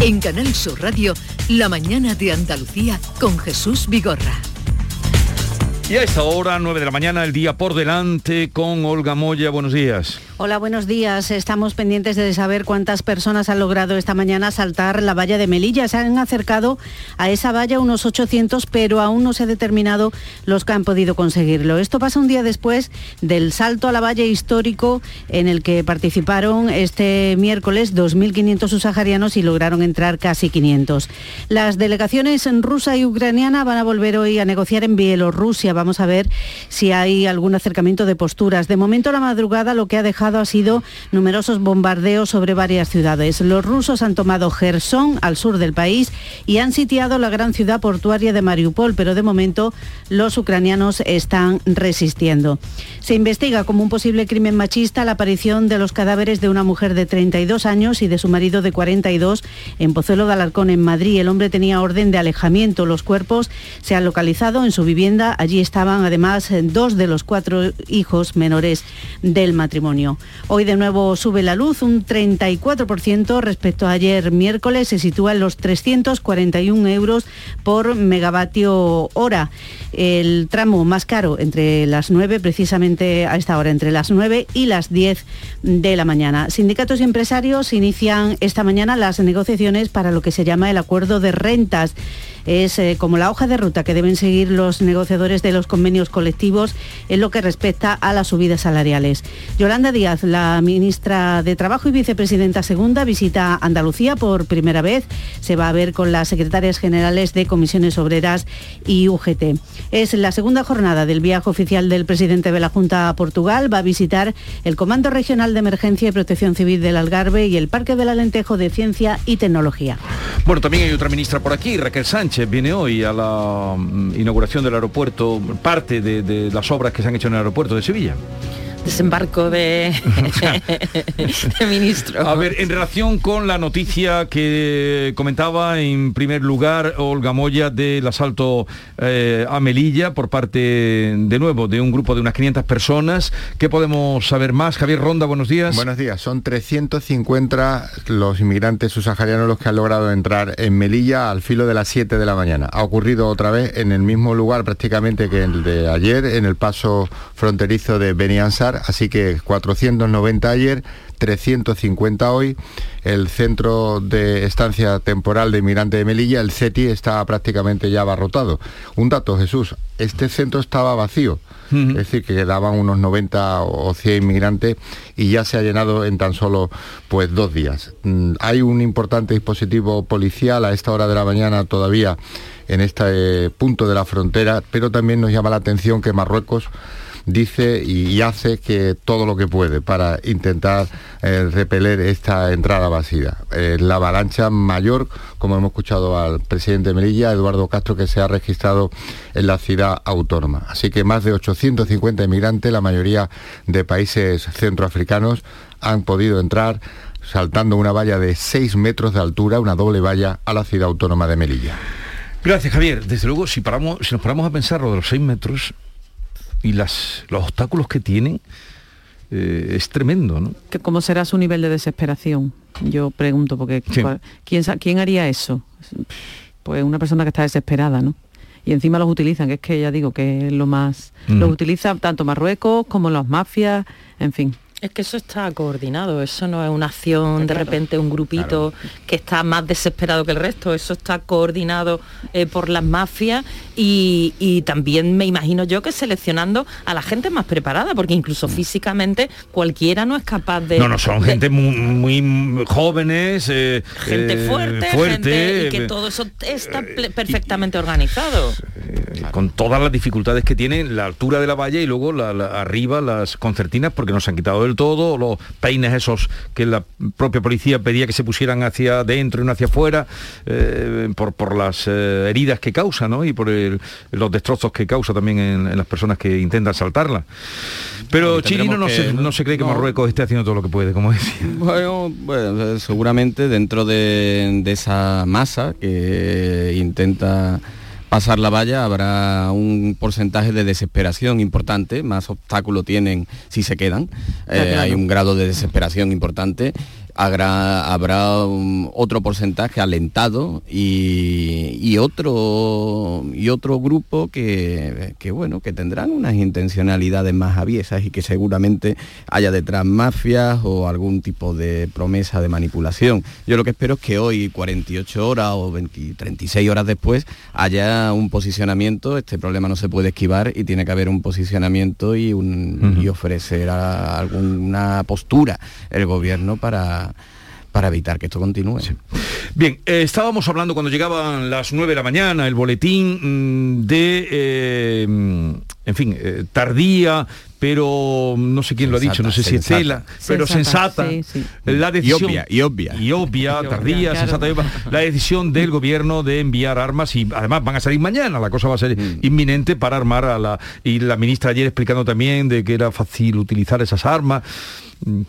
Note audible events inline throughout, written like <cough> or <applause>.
En Canal Sur Radio, La mañana de Andalucía con Jesús Vigorra. Y a esta hora, 9 de la mañana, el día por delante con Olga Moya. Buenos días. Hola, buenos días. Estamos pendientes de saber cuántas personas han logrado esta mañana saltar la valla de Melilla. Se han acercado a esa valla unos 800, pero aún no se ha determinado los que han podido conseguirlo. Esto pasa un día después del salto a la valla histórico en el que participaron este miércoles 2.500 subsaharianos y lograron entrar casi 500. Las delegaciones rusa y ucraniana van a volver hoy a negociar en Bielorrusia. Vamos a ver si hay algún acercamiento de posturas. De momento, la madrugada lo que ha dejado ha sido numerosos bombardeos sobre varias ciudades. Los rusos han tomado Gerson, al sur del país, y han sitiado la gran ciudad portuaria de Mariupol, pero de momento los ucranianos están resistiendo. Se investiga como un posible crimen machista la aparición de los cadáveres de una mujer de 32 años y de su marido de 42 en Pozuelo de Alarcón, en Madrid. El hombre tenía orden de alejamiento. Los cuerpos se han localizado en su vivienda. Allí estaban además dos de los cuatro hijos menores del matrimonio. Hoy de nuevo sube la luz un 34% respecto a ayer miércoles, se sitúa en los 341 euros por megavatio hora. El tramo más caro entre las 9, precisamente a esta hora, entre las 9 y las 10 de la mañana. Sindicatos y empresarios inician esta mañana las negociaciones para lo que se llama el acuerdo de rentas es eh, como la hoja de ruta que deben seguir los negociadores de los convenios colectivos en lo que respecta a las subidas salariales. Yolanda Díaz, la ministra de Trabajo y vicepresidenta segunda, visita Andalucía por primera vez. Se va a ver con las secretarias generales de comisiones obreras y UGT. Es la segunda jornada del viaje oficial del presidente de la Junta a Portugal. Va a visitar el Comando Regional de Emergencia y Protección Civil del Algarve y el Parque del Alentejo de Ciencia y Tecnología. Bueno, también hay otra ministra por aquí, Raquel Sánchez viene hoy a la mm, inauguración del aeropuerto, parte de, las obras que se han hecho en el aeropuerto de Sevilla desembarco <laughs> de, ministro. A ver, en relación con la noticia que comentaba en primer lugar Olga Moya del asalto eh, a Melilla por parte de nuevo de un grupo de unas 500 personas, ¿qué podemos saber más? Javier Ronda, buenos días. Buenos días, son 350 los inmigrantes subsaharianos los que han logrado entrar en Melilla al filo de las 7 de la mañana. Ha ocurrido otra vez en el mismo lugar prácticamente que el de ayer, en el paso fronterizo de Beniansar así que 490 ayer, 350 hoy. El centro de estancia temporal de inmigrante de Melilla, el CETI, está prácticamente ya abarrotado. Un dato, Jesús, este centro estaba vacío, es decir, que quedaban unos 90 o 100 inmigrantes y ya se ha llenado en tan solo pues dos días. Mm, hay un importante dispositivo policial a esta hora de la mañana todavía en este punto de la frontera, pero también nos llama la atención que Marruecos dice y hace que todo lo que puede para intentar eh, repeler esta entrada vacía. Eh, la avalancha mayor, como hemos escuchado al presidente de Melilla, Eduardo Castro, que se ha registrado en la ciudad autónoma. Así que más de 850 inmigrantes, la mayoría de países centroafricanos, han podido entrar saltando una valla de 6 metros de altura, una doble valla, a la ciudad autónoma de Melilla. Gracias, Javier. Desde luego, si, paramos, si nos paramos a pensar lo de los 6 metros, y las, los obstáculos que tienen eh, es tremendo, ¿no? ¿Cómo será su nivel de desesperación? Yo pregunto, porque ¿quién, ¿quién haría eso? Pues una persona que está desesperada, ¿no? y encima los utilizan, que es que ya digo que es lo más... Los utiliza tanto Marruecos como las mafias, en fin. Es que eso está coordinado, eso no es una acción de repente un grupito que está más desesperado que el resto, eso está coordinado eh, por las mafias y, también me imagino yo que seleccionando a la gente más preparada, porque incluso mm. físicamente cualquiera no es capaz de... No, no, son gente muy, jóvenes, eh, gente eh, fuerte, fuerte y que todo eso está perfectamente organizado. Con todas las dificultades que tiene la altura de la valla y luego arriba las concertinas porque no se han quitado del todo, los peines esos que la propia policía pedía que se pusieran hacia adentro y no hacia afuera, eh, por, las eh, heridas que causa, ¿no? Y por los destrozos que causa también en, las personas que intentan saltarla. Pero Chirino no, se, no, se, cree que Marruecos esté haciendo todo lo que puede, como decía. Bueno, seguramente dentro de esa masa que intenta pasar la valla habrá un porcentaje de desesperación importante, más obstáculo tienen si se quedan, eh, hay un grado de desesperación importante habrá, habrá otro porcentaje alentado y, otro y otro grupo que, bueno que tendrán unas intencionalidades más aviesas y que seguramente haya detrás mafias o algún tipo de promesa de manipulación. Yo lo que espero es que hoy, 48 horas o 36 horas después, haya un posicionamiento. Este problema no se puede esquivar y tiene que haber un posicionamiento y, un, y ofrecer alguna postura el gobierno para para evitar que esto continúe. Bien, eh, estábamos hablando cuando llegaban las 9 de la mañana, el boletín mm, de, eh, en fin, eh, tardía, pero no sé quién lo ha dicho, no sé si es Cela, pero sensata, la decisión y obvia, y obvia, tardía, sensata, la decisión del gobierno de enviar armas y además van a salir mañana, la cosa va a ser mm. inminente para armar a la y la ministra ayer explicando también de que era fácil utilizar esas armas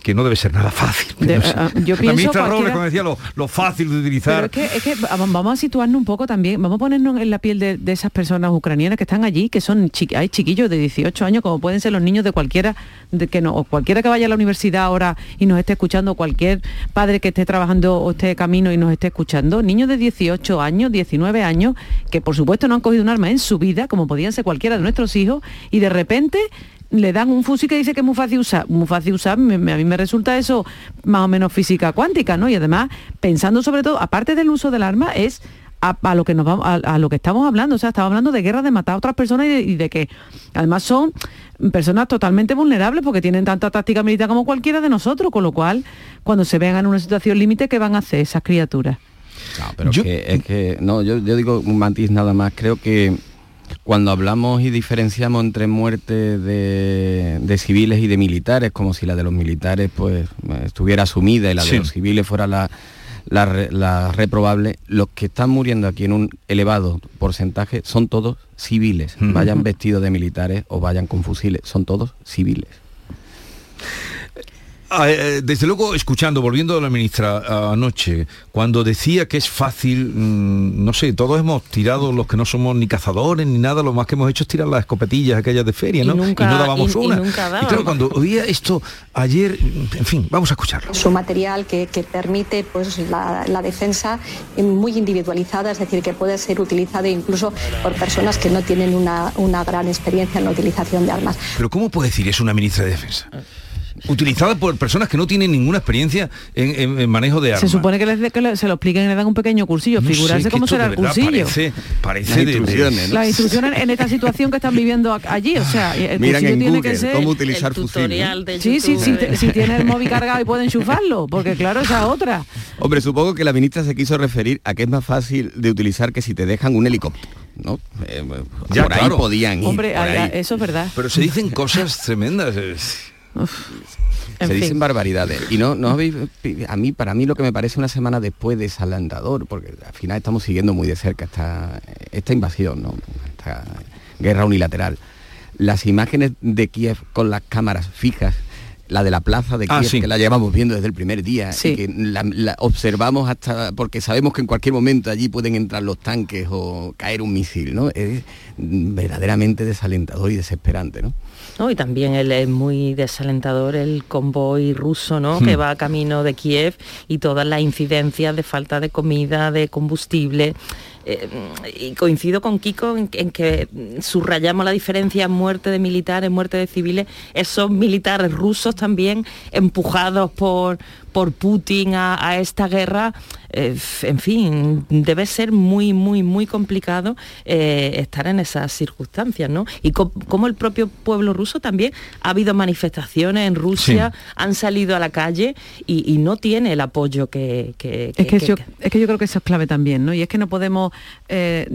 que no debe ser nada fácil. Ah, yo pienso la ministra Robles, como decía, lo, fácil de utilizar. Pero es que, vamos a situarnos un poco también, vamos a ponernos en la piel de, esas personas ucranianas que están allí, que son hay chiquillos de 18 años, como pueden ser los niños de cualquiera, de que no, o cualquiera que vaya a la universidad ahora y nos esté escuchando, cualquier padre que esté trabajando o esté camino y nos esté escuchando, niños de 18 años, 19 años, que por supuesto no han cogido un arma en su vida, como podían ser cualquiera de nuestros hijos, y de repente le dan un fusil que dice que es muy fácil usar. Muy fácil usar, a mí me resulta eso más o menos física cuántica, ¿no? Y además, pensando sobre todo, aparte del uso del arma, es a, lo que nos vamos, a, lo que estamos hablando. O sea, estamos hablando de guerra, de matar a otras personas y de, que además son personas totalmente vulnerables porque tienen tanta táctica militar como cualquiera de nosotros, con lo cual, cuando se vean en una situación límite, ¿qué van a hacer esas criaturas? No, pero yo, es que, no, yo, yo digo un matiz nada más, creo que cuando hablamos y diferenciamos entre muerte de, civiles y de militares, como si la de los militares pues estuviera asumida y la de los civiles fuera la, la, reprobable, los que están muriendo aquí en un elevado porcentaje son todos civiles, vayan vestidos de militares o vayan con fusiles, son todos civiles. Ah, eh, desde luego, escuchando, volviendo a la ministra anoche, cuando decía que es fácil, mm, no sé, todos hemos tirado los que no somos ni cazadores ni nada, lo más que hemos hecho es tirar las escopetillas aquellas de feria, ¿no? Y, no dábamos una. Y, claro, cuando oía esto ayer, en fin, vamos a escucharlo. Su material que, permite pues la, defensa muy individualizada, es decir, que puede ser utilizado incluso por personas que no tienen una, una gran experiencia en la utilización de armas. Pero ¿cómo puede decir es una ministra de defensa? Utilizada por personas que no tienen ninguna experiencia en, manejo de armas. Se supone que, se lo expliquen y le dan un pequeño cursillo, figurarse cómo será el cursillo. Parece, de, instrucciones, Las instrucciones en esta situación que están viviendo allí, o sea, el cursillo tiene que ser cómo utilizar tutorial de Sí, sí, sí, si tiene el móvil cargado y puede enchufarlo, porque claro, esa otra. Hombre, supongo que la ministra se quiso referir a que es más fácil de utilizar que si te dejan un helicóptero. ¿no? Eh, ya, por ahí podían ir. Hombre, eso es verdad. Pero se dicen cosas tremendas se dicen barbaridades. Y no, no a mí, para mí lo que me parece una semana después de desalentador, porque al final estamos siguiendo muy de cerca esta, esta invasión, ¿no? esta guerra unilateral. Las imágenes de Kiev con las cámaras fijas la de la plaza de ah, Kiev, que la llevamos viendo desde el primer día, y que la, observamos hasta, porque sabemos que en cualquier momento allí pueden entrar los tanques o caer un misil, ¿no? Es verdaderamente desalentador y desesperante, ¿no? Y también él es muy desalentador el convoy ruso, ¿no? Que hmm. va camino de Kiev y todas las incidencias de falta de comida, de combustible. Eh, y coincido con Kiko en, que subrayamos la diferencia en muerte de militares, muerte de civiles, esos militares rusos también empujados por, por Putin a, esta guerra, eh, en fin, debe ser muy, muy, muy complicado eh, estar en esas circunstancias, ¿no? Y como el propio pueblo ruso también ha habido manifestaciones en Rusia, han salido a la calle y, no tiene el apoyo que... es, que, yo, es que yo creo que eso es clave también, ¿no? Y es que no podemos, eh,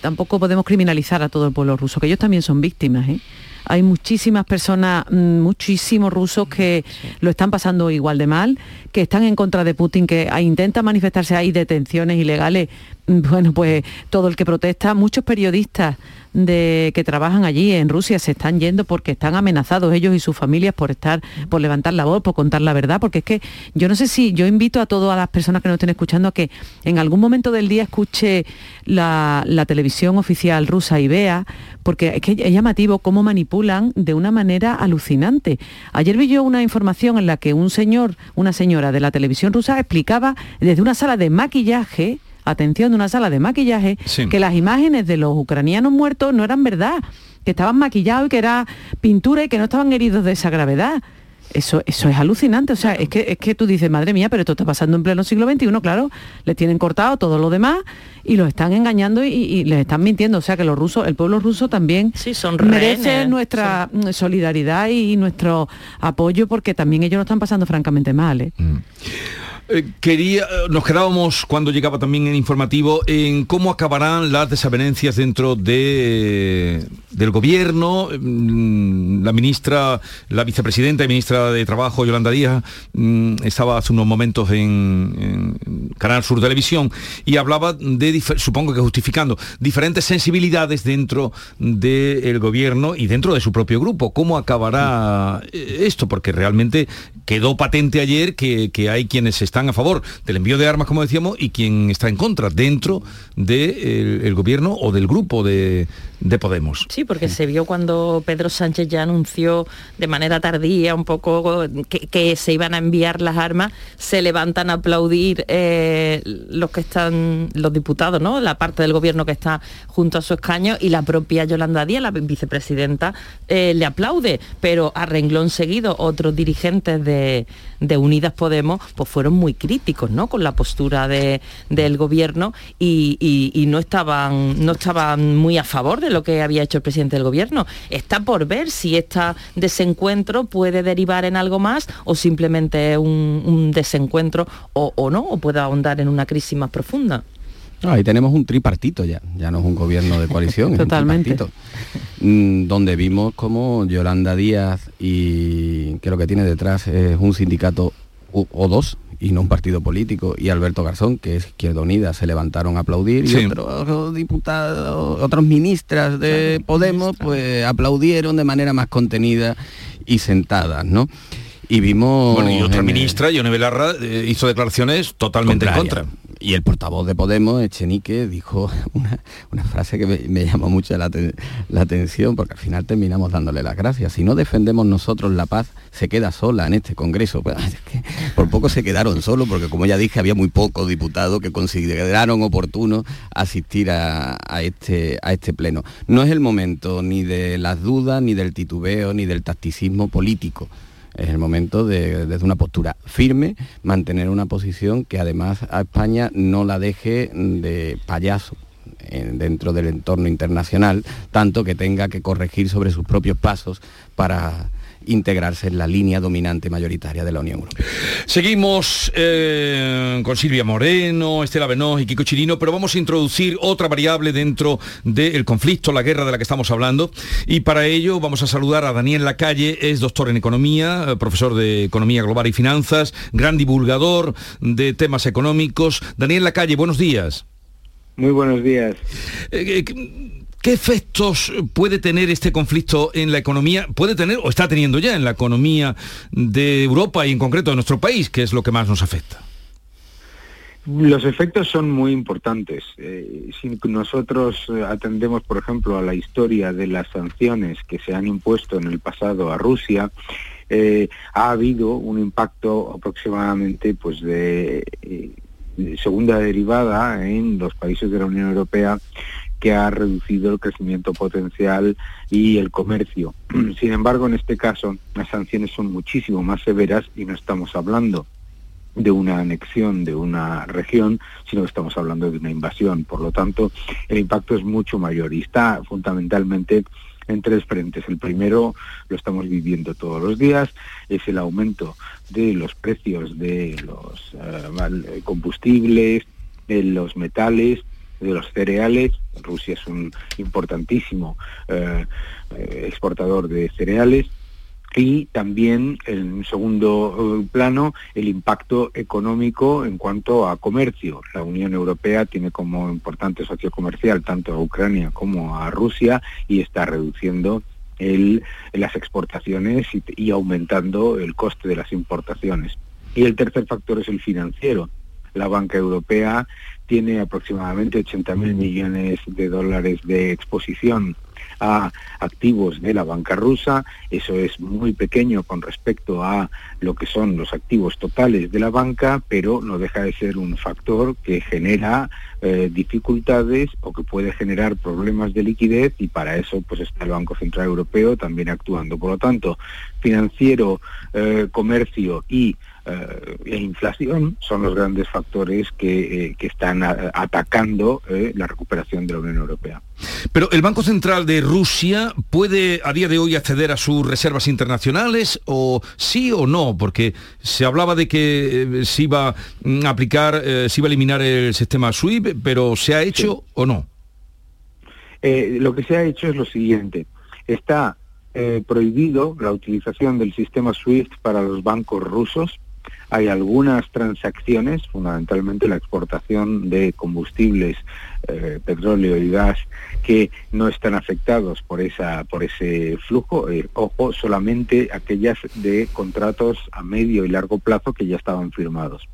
tampoco podemos criminalizar a todo el pueblo ruso, que ellos también son víctimas, ¿eh? hay muchísimas personas, mm, muchísimos rusos que lo están pasando igual de mal, que están en contra de Putin, que intentan manifestarse, hay detenciones ilegales, bueno, pues todo el que protesta, muchos periodistas de que trabajan allí en Rusia se están yendo porque están amenazados ellos y sus familias por estar, por levantar la voz, por contar la verdad, porque es que yo no sé si yo invito a todas las personas que nos estén escuchando a que en algún momento del día escuche la, televisión oficial rusa y vea, porque es que es llamativo cómo manipula manipulan de una manera alucinante. Ayer vi yo una información en la que un señor, una señora de la televisión rusa explicaba desde una sala de maquillaje, atención, de una sala de maquillaje, que las imágenes de los ucranianos muertos no eran verdad, que estaban maquillados y que era pintura y que no estaban heridos de esa gravedad. Eso, eso es alucinante, o sea, es que, es que tú dices, madre mía, pero esto está pasando en pleno siglo XXI, claro, le tienen cortado todo lo demás y los están engañando y, les están mintiendo, o sea que los rusos, el pueblo ruso también merece nuestra solidaridad y, nuestro apoyo porque también ellos lo están pasando francamente mal. ¿eh? Mm. Eh, quería, nos quedábamos cuando llegaba también el informativo en cómo acabarán las desavenencias dentro de, del gobierno. Mm, la ministra, la vicepresidenta y ministra de Trabajo, Yolanda Díaz, mm, estaba hace unos momentos en, Canal Sur Televisión y hablaba de, supongo que justificando, diferentes sensibilidades dentro del gobierno y dentro de su propio grupo. ¿Cómo acabará eh, esto? Porque realmente quedó patente ayer que, que hay quienes a favor del envío de armas, como decíamos, y quien está en contra dentro del gobierno o del grupo de, de Podemos. Sí, porque se vio cuando Pedro Sánchez ya anunció de manera tardía un poco que, se iban a enviar las armas, se levantan a aplaudir eh, los que están, los diputados, ¿no? La parte del gobierno que está junto a su escaño y la propia Yolanda Díaz, la vicepresidenta, eh, le aplaude, pero a renglón seguido otros dirigentes de, Unidas Podemos pues fueron muy críticos, ¿no? Con la postura del gobierno y, y, no estaban no estaban muy a favor de lo que había hecho el presidente del gobierno. Está por ver si este desencuentro puede derivar en algo más o simplemente un, desencuentro o, no, o puede ahondar en una crisis más profunda. ahí tenemos un tripartito ya, ya no es un gobierno de coalición, Totalmente. es un tripartito, mm, donde vimos como Yolanda Díaz y que lo que tiene detrás es un sindicato o dos, y no un partido político, y Alberto Garzón, que es Izquierda Unida, se levantaron a aplaudir, y otros diputados, otros ministras de Podemos, pues aplaudieron de manera más contenida y sentada, ¿no? Y vimos... Bueno, y otra ministra, Yone Belarra, eh, hizo declaraciones totalmente en contra. Y el portavoz de Podemos, Echenique, dijo <laughs> una, frase que me, llamó mucho la, atención, porque al final terminamos dándole las gracias. Si no defendemos nosotros la paz, se queda sola en este Congreso. <laughs> Pues, por poco se quedaron solos, porque como ya dije, había muy pocos diputados que consideraron oportuno asistir a, este, a este pleno. No es el momento ni de las dudas, ni del titubeo, ni del tacticismo político es el momento de, desde una postura firme, mantener una posición que además a España no la deje de payaso dentro del entorno internacional, tanto que tenga que corregir sobre sus propios pasos para integrarse en la línea dominante mayoritaria de la Unión Europea. Seguimos eh, con Silvia Moreno, Estela Benoz y Kiko Chirino, pero vamos a introducir otra variable dentro del conflicto, la guerra de la que estamos hablando, y para ello vamos a saludar a Daniel Lacalle, es doctor en Economía, eh, profesor de Economía Global y Finanzas, gran divulgador de temas económicos. Daniel Lacalle, buenos días. Muy buenos días. Eh, ¿Qué efectos puede tener este conflicto en la economía? ¿Puede tener o está teniendo ya en la economía de Europa y en concreto de nuestro país, que es lo que más nos afecta? Los efectos son muy importantes. Eh, si nosotros atendemos, por ejemplo, a la historia de las sanciones que se han impuesto en el pasado a Rusia, eh, ha habido un impacto aproximadamente pues, de eh, segunda derivada en los países de la Unión Europea que ha reducido el crecimiento potencial y el comercio. <clears throat> Sin embargo, en este caso, las sanciones son muchísimo más severas y no estamos hablando de una anexión de una región, sino que estamos hablando de una invasión. Por lo tanto, el impacto es mucho mayor y está fundamentalmente en tres frentes. El primero lo estamos viviendo todos los días, es el aumento de los precios de los eh, combustibles, de los metales, de los cereales. Rusia es un importantísimo eh, exportador de cereales. Y también, en un segundo eh, plano, el impacto económico en cuanto a comercio. La Unión Europea tiene como importante socio comercial tanto a Ucrania como a Rusia y está reduciendo el, las exportaciones y aumentando el coste de las importaciones. Y el tercer factor es el financiero. La banca europea tiene aproximadamente 80.000 millones de dólares de exposición a activos de la banca rusa. Eso es muy pequeño con respecto a lo que son los activos totales de la banca, pero no deja de ser un factor que genera eh, dificultades o que puede generar problemas de liquidez y para eso pues está el Banco Central Europeo también actuando. Por lo tanto, financiero, eh, comercio y eh, e inflación son los grandes factores que, eh, están atacando eh, la recuperación de la Unión Europea. Pero el Banco Central de Rusia puede a día de hoy acceder a sus reservas internacionales o sí o no, porque se hablaba de que se iba a mm, aplicar, se iba a eliminar el sistema SWIFT, pero ¿se ha hecho o no? lo que se ha hecho es lo siguiente. Está prohibido la utilización del sistema SWIFT para los bancos rusos hay algunas transacciones, fundamentalmente la exportación de combustibles, eh, petróleo y gas, que no están afectados por, esa, por ese flujo. Eh, ojo, solamente aquellas de contratos a medio y largo plazo que ya estaban firmados.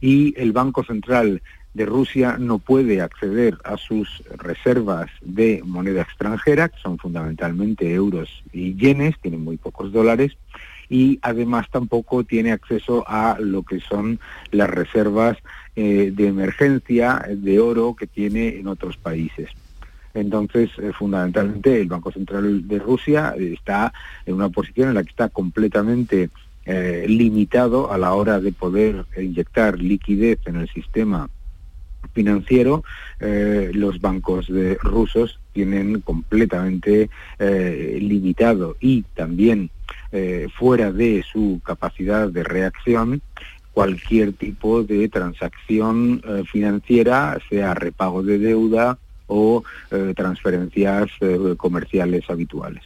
y el Banco Central de Rusia no puede acceder a sus reservas de moneda extranjera, que son fundamentalmente euros y yenes, tienen muy pocos dólares, y además tampoco tiene acceso a lo que son las reservas eh, de emergencia de oro que tiene en otros países. Entonces, eh, fundamentalmente, el Banco Central de Rusia está en una posición en la que está completamente eh, limitado a la hora de poder inyectar liquidez en el sistema financiero, los bancos de rusos tienen completamente limitado y también eh, fuera de su capacidad de reacción cualquier tipo de transacción eh, financiera, sea repago de deuda o eh, transferencias comerciales habituales.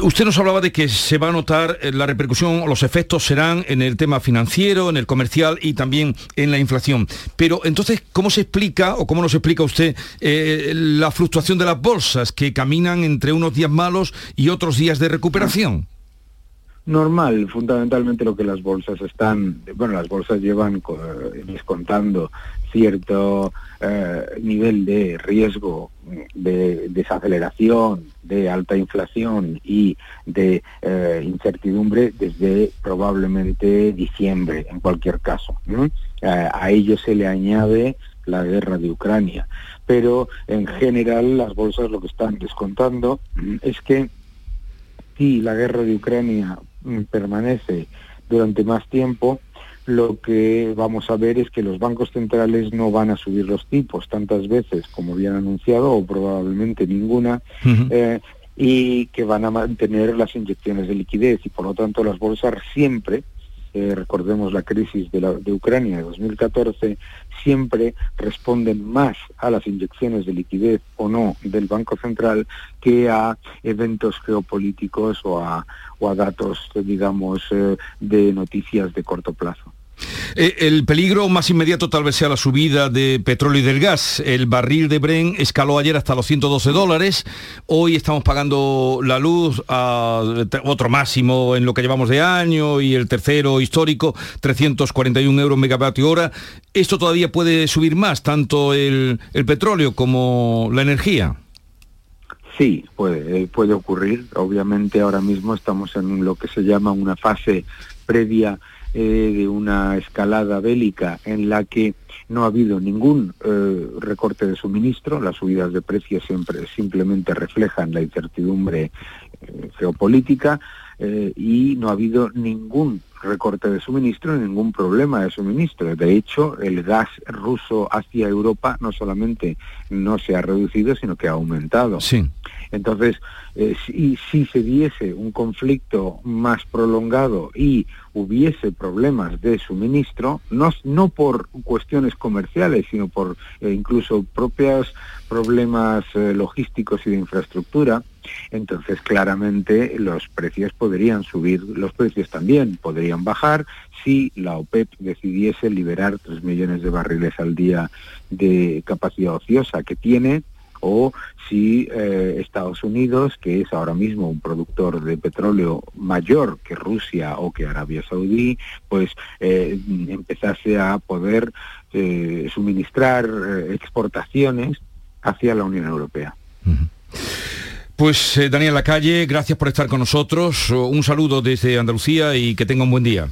Usted nos hablaba de que se va a notar eh, la repercusión o los efectos serán en el tema financiero, en el comercial y también en la inflación. Pero entonces, ¿cómo se explica o cómo nos explica usted eh, la fluctuación de las bolsas que caminan entre unos días malos y otros días de recuperación? normal, fundamentalmente lo que las bolsas están, bueno, las bolsas llevan eh, descontando cierto eh, nivel de riesgo de desaceleración, de alta inflación y de eh, incertidumbre desde probablemente diciembre, en cualquier caso. a ello se le añade la guerra de Ucrania. Pero en general las bolsas lo que están descontando es que si la guerra de Ucrania mm, permanece durante más tiempo, lo que vamos a ver es que los bancos centrales no van a subir los tipos tantas veces como habían anunciado, o probablemente ninguna, eh, y que van a mantener las inyecciones de liquidez y por lo tanto las bolsas siempre eh, recordemos la crisis de, la, de Ucrania de 2014, siempre responden más a las inyecciones de liquidez o no del Banco Central que a eventos geopolíticos o a, o a datos, digamos, eh, de noticias de corto plazo. Eh, el peligro más inmediato tal vez sea la subida de petróleo y del gas. El barril de Bren escaló ayer hasta los 112 dólares. Hoy estamos pagando la luz a otro máximo en lo que llevamos de año y el tercero histórico, 341 euros megavatio hora. ¿Esto todavía puede subir más, tanto el, petróleo como la energía? Sí, eh, puede ocurrir. Obviamente ahora mismo estamos en lo que se llama una fase previa eh, de una escalada bélica en la que no ha habido ningún eh, recorte de suministro, las subidas de precios siempre simplemente reflejan la incertidumbre eh, geopolítica y no ha habido ningún recorte de suministro, ningún problema de suministro. De hecho, el gas ruso hacia Europa no solamente no se ha reducido, sino que ha aumentado. Sí. Entonces, si, si se diese un conflicto más prolongado y hubiese problemas de suministro, no, no por cuestiones comerciales, sino por eh, incluso propios problemas eh, logísticos y de infraestructura, entonces claramente los precios podrían subir, los precios también podrían bajar si la OPEP decidiese liberar 3 millones de barriles al día de capacidad ociosa que tiene o si eh, Estados Unidos, que es ahora mismo un productor de petróleo mayor que Rusia o que Arabia Saudí, pues eh, empezase a poder eh, suministrar exportaciones hacia la Unión Europea. Pues Daniel Lacalle, gracias por estar con nosotros. Un saludo desde Andalucía y que tenga un buen día.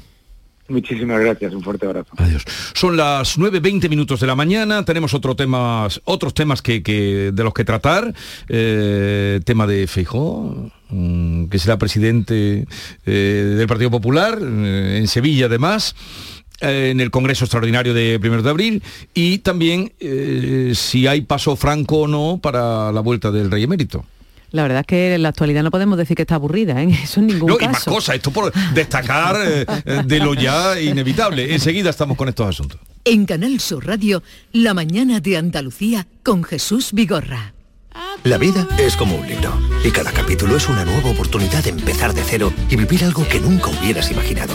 Muchísimas gracias, un fuerte abrazo. Adiós. Son las 9.20 minutos de la mañana, tenemos otro temas, otros temas que, de los que tratar. Eh, tema de Feijó, mm, que será presidente eh, del Partido Popular, eh, en Sevilla además en el Congreso Extraordinario de 1 de abril y también si hay paso franco o no para la vuelta del Rey Emérito. La verdad es que en la actualidad no podemos decir que está aburrida, ¿eh? <laughs> Eso en ningún No, caso. y más cosas, esto por destacar eh, eh, de lo ya inevitable. Enseguida estamos con estos asuntos. En Canal Sur Radio, La mañana de Andalucía con Jesús Vigorra. La vida es como un libro y cada capítulo es una nueva oportunidad de empezar de cero y vivir algo que nunca hubieras imaginado.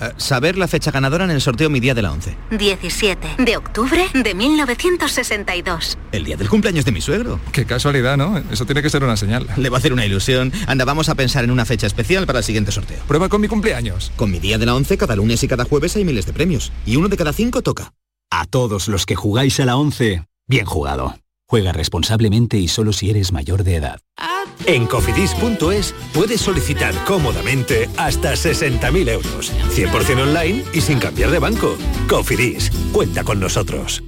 Eh, saber la fecha ganadora en el sorteo Mi Día de la 11. 17 de octubre de 1962. El día del cumpleaños de mi suegro. Qué casualidad, ¿no? Eso tiene que ser una señal. Le va a hacer una ilusión. Anda, vamos a pensar en una fecha especial para el siguiente sorteo. Prueba con mi cumpleaños. Con Mi Día de la 11 cada lunes y cada jueves hay miles de premios. Y uno de cada cinco toca. A todos los que jugáis a la 11, bien jugado. Juega responsablemente y solo si eres mayor de edad. En cofidis.es puedes solicitar cómodamente hasta 60.000 euros. 100% online y sin cambiar de banco. Cofidis, cuenta con nosotros.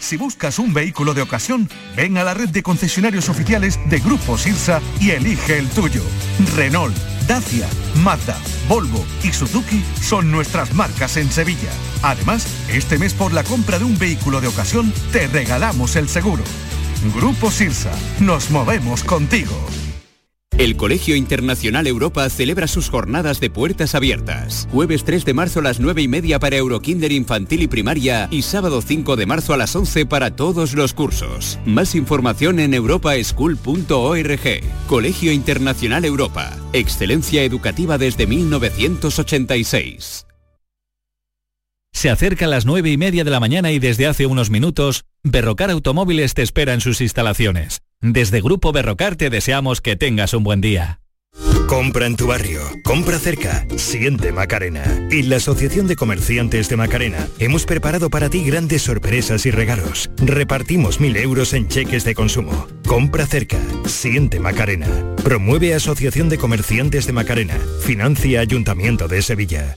Si buscas un vehículo de ocasión, ven a la red de concesionarios oficiales de Grupo Sirsa y elige el tuyo. Renault, Dacia, Mazda, Volvo y Suzuki son nuestras marcas en Sevilla. Además, este mes por la compra de un vehículo de ocasión te regalamos el seguro. Grupo Sirsa, nos movemos contigo. El Colegio Internacional Europa celebra sus jornadas de puertas abiertas. Jueves 3 de marzo a las 9 y media para Eurokinder infantil y primaria y sábado 5 de marzo a las 11 para todos los cursos. Más información en europaschool.org. Colegio Internacional Europa. Excelencia educativa desde 1986. Se acercan las nueve y media de la mañana y desde hace unos minutos, Berrocar Automóviles te espera en sus instalaciones. Desde Grupo Berrocar te deseamos que tengas un buen día. Compra en tu barrio, compra cerca, siente Macarena. Y la Asociación de Comerciantes de Macarena hemos preparado para ti grandes sorpresas y regalos. Repartimos mil euros en cheques de consumo. Compra cerca, siente Macarena. Promueve Asociación de Comerciantes de Macarena. Financia Ayuntamiento de Sevilla.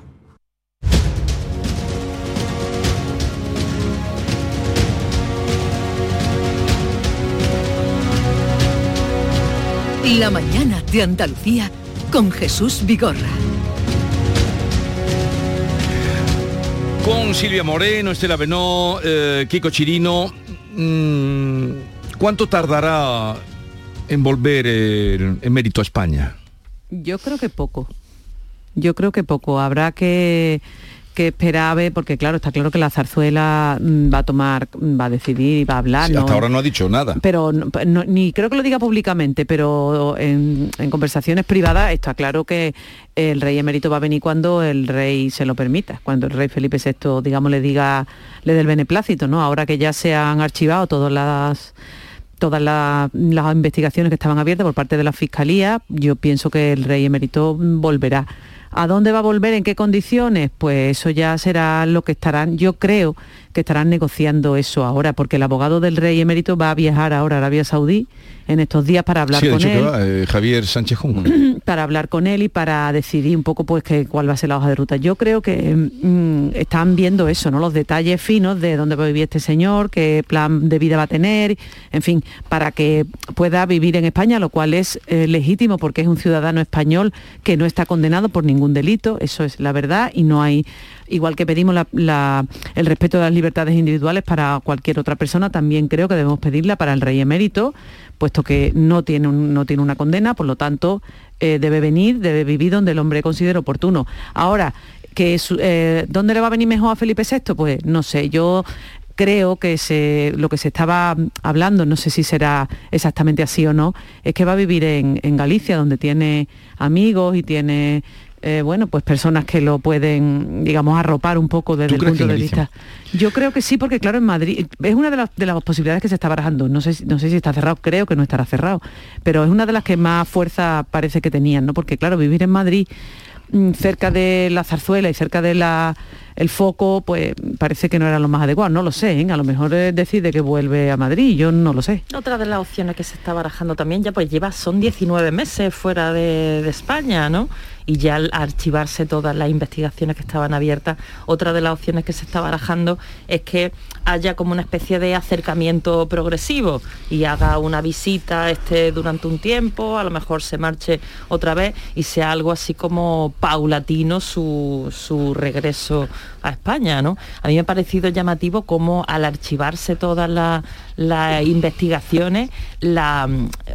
La mañana de Andalucía con Jesús Vigorra. Con Silvia Moreno, Estela Benó, eh, Kiko Chirino, mm, ¿cuánto tardará en volver el emérito a España? Yo creo que poco. Yo creo que poco. Habrá que, que esperar a ver, porque claro, está claro que la zarzuela mm, va a tomar, mm, va a decidir, va a hablar. Sí, ¿no? hasta ahora no ha dicho nada. pero no- no- ni creo que lo diga públicamente, pero en, en conversaciones privadas está claro que el rey emérito va a venir cuando el rey se lo permita, cuando el rey Felipe VI, digamos, le diga, le dé el beneplácito, ¿no? Ahora que ya se han archivado todas las todas la- las investigaciones que estaban abiertas por parte de la Fiscalía, yo pienso que el rey emérito volverá. ¿A dónde va a volver? ¿En qué condiciones? Pues eso ya será lo que estarán, yo creo que estarán negociando eso ahora, porque el abogado del rey emérito va a viajar ahora a Arabia Saudí en estos días para hablar sí, con él va, eh, Javier Sánchez Junco. <clears throat> para hablar con él y para decidir un poco pues que cuál va a ser la hoja de ruta. Yo creo que mm, están viendo eso, ¿no? Los detalles finos de dónde va a vivir este señor, qué plan de vida va a tener, en fin, para que pueda vivir en España, lo cual es eh, legítimo porque es un ciudadano español que no está condenado por ningún delito, eso es la verdad y no hay igual que pedimos el respeto de las libertades individuales para cualquier otra persona, también creo que debemos pedirla para el rey emérito, puesto que no tiene, no tiene una condena, por lo tanto eh, debe venir, debe vivir donde el hombre considere oportuno. Ahora, eh, ¿dónde le va a venir mejor a Felipe VI? Pues no sé, yo creo que lo que se estaba hablando, no sé si será exactamente así o no, es que va a vivir en, Galicia, donde tiene amigos y tiene eh, bueno, pues personas que lo pueden, digamos, arropar un poco desde el punto de vista. Yo creo que sí, porque claro, en Madrid es una de las, de las posibilidades que se está barajando. No sé, no sé si está cerrado, creo que no estará cerrado, pero es una de las que más fuerza parece que tenían, ¿no? Porque claro, vivir en Madrid mm, cerca de la zarzuela y cerca de la el foco pues parece que no era lo más adecuado, no lo sé, ¿eh? a lo mejor decide que vuelve a Madrid, yo no lo sé. Otra de las opciones que se está barajando también ya pues lleva, son 19 meses fuera de, de España, ¿no? Y ya al archivarse todas las investigaciones que estaban abiertas, otra de las opciones que se está barajando es que haya como una especie de acercamiento progresivo y haga una visita este durante un tiempo, a lo mejor se marche otra vez y sea algo así como paulatino su, su regreso a España, ¿no? A mí me ha parecido llamativo como al archivarse todas las, investigaciones, la,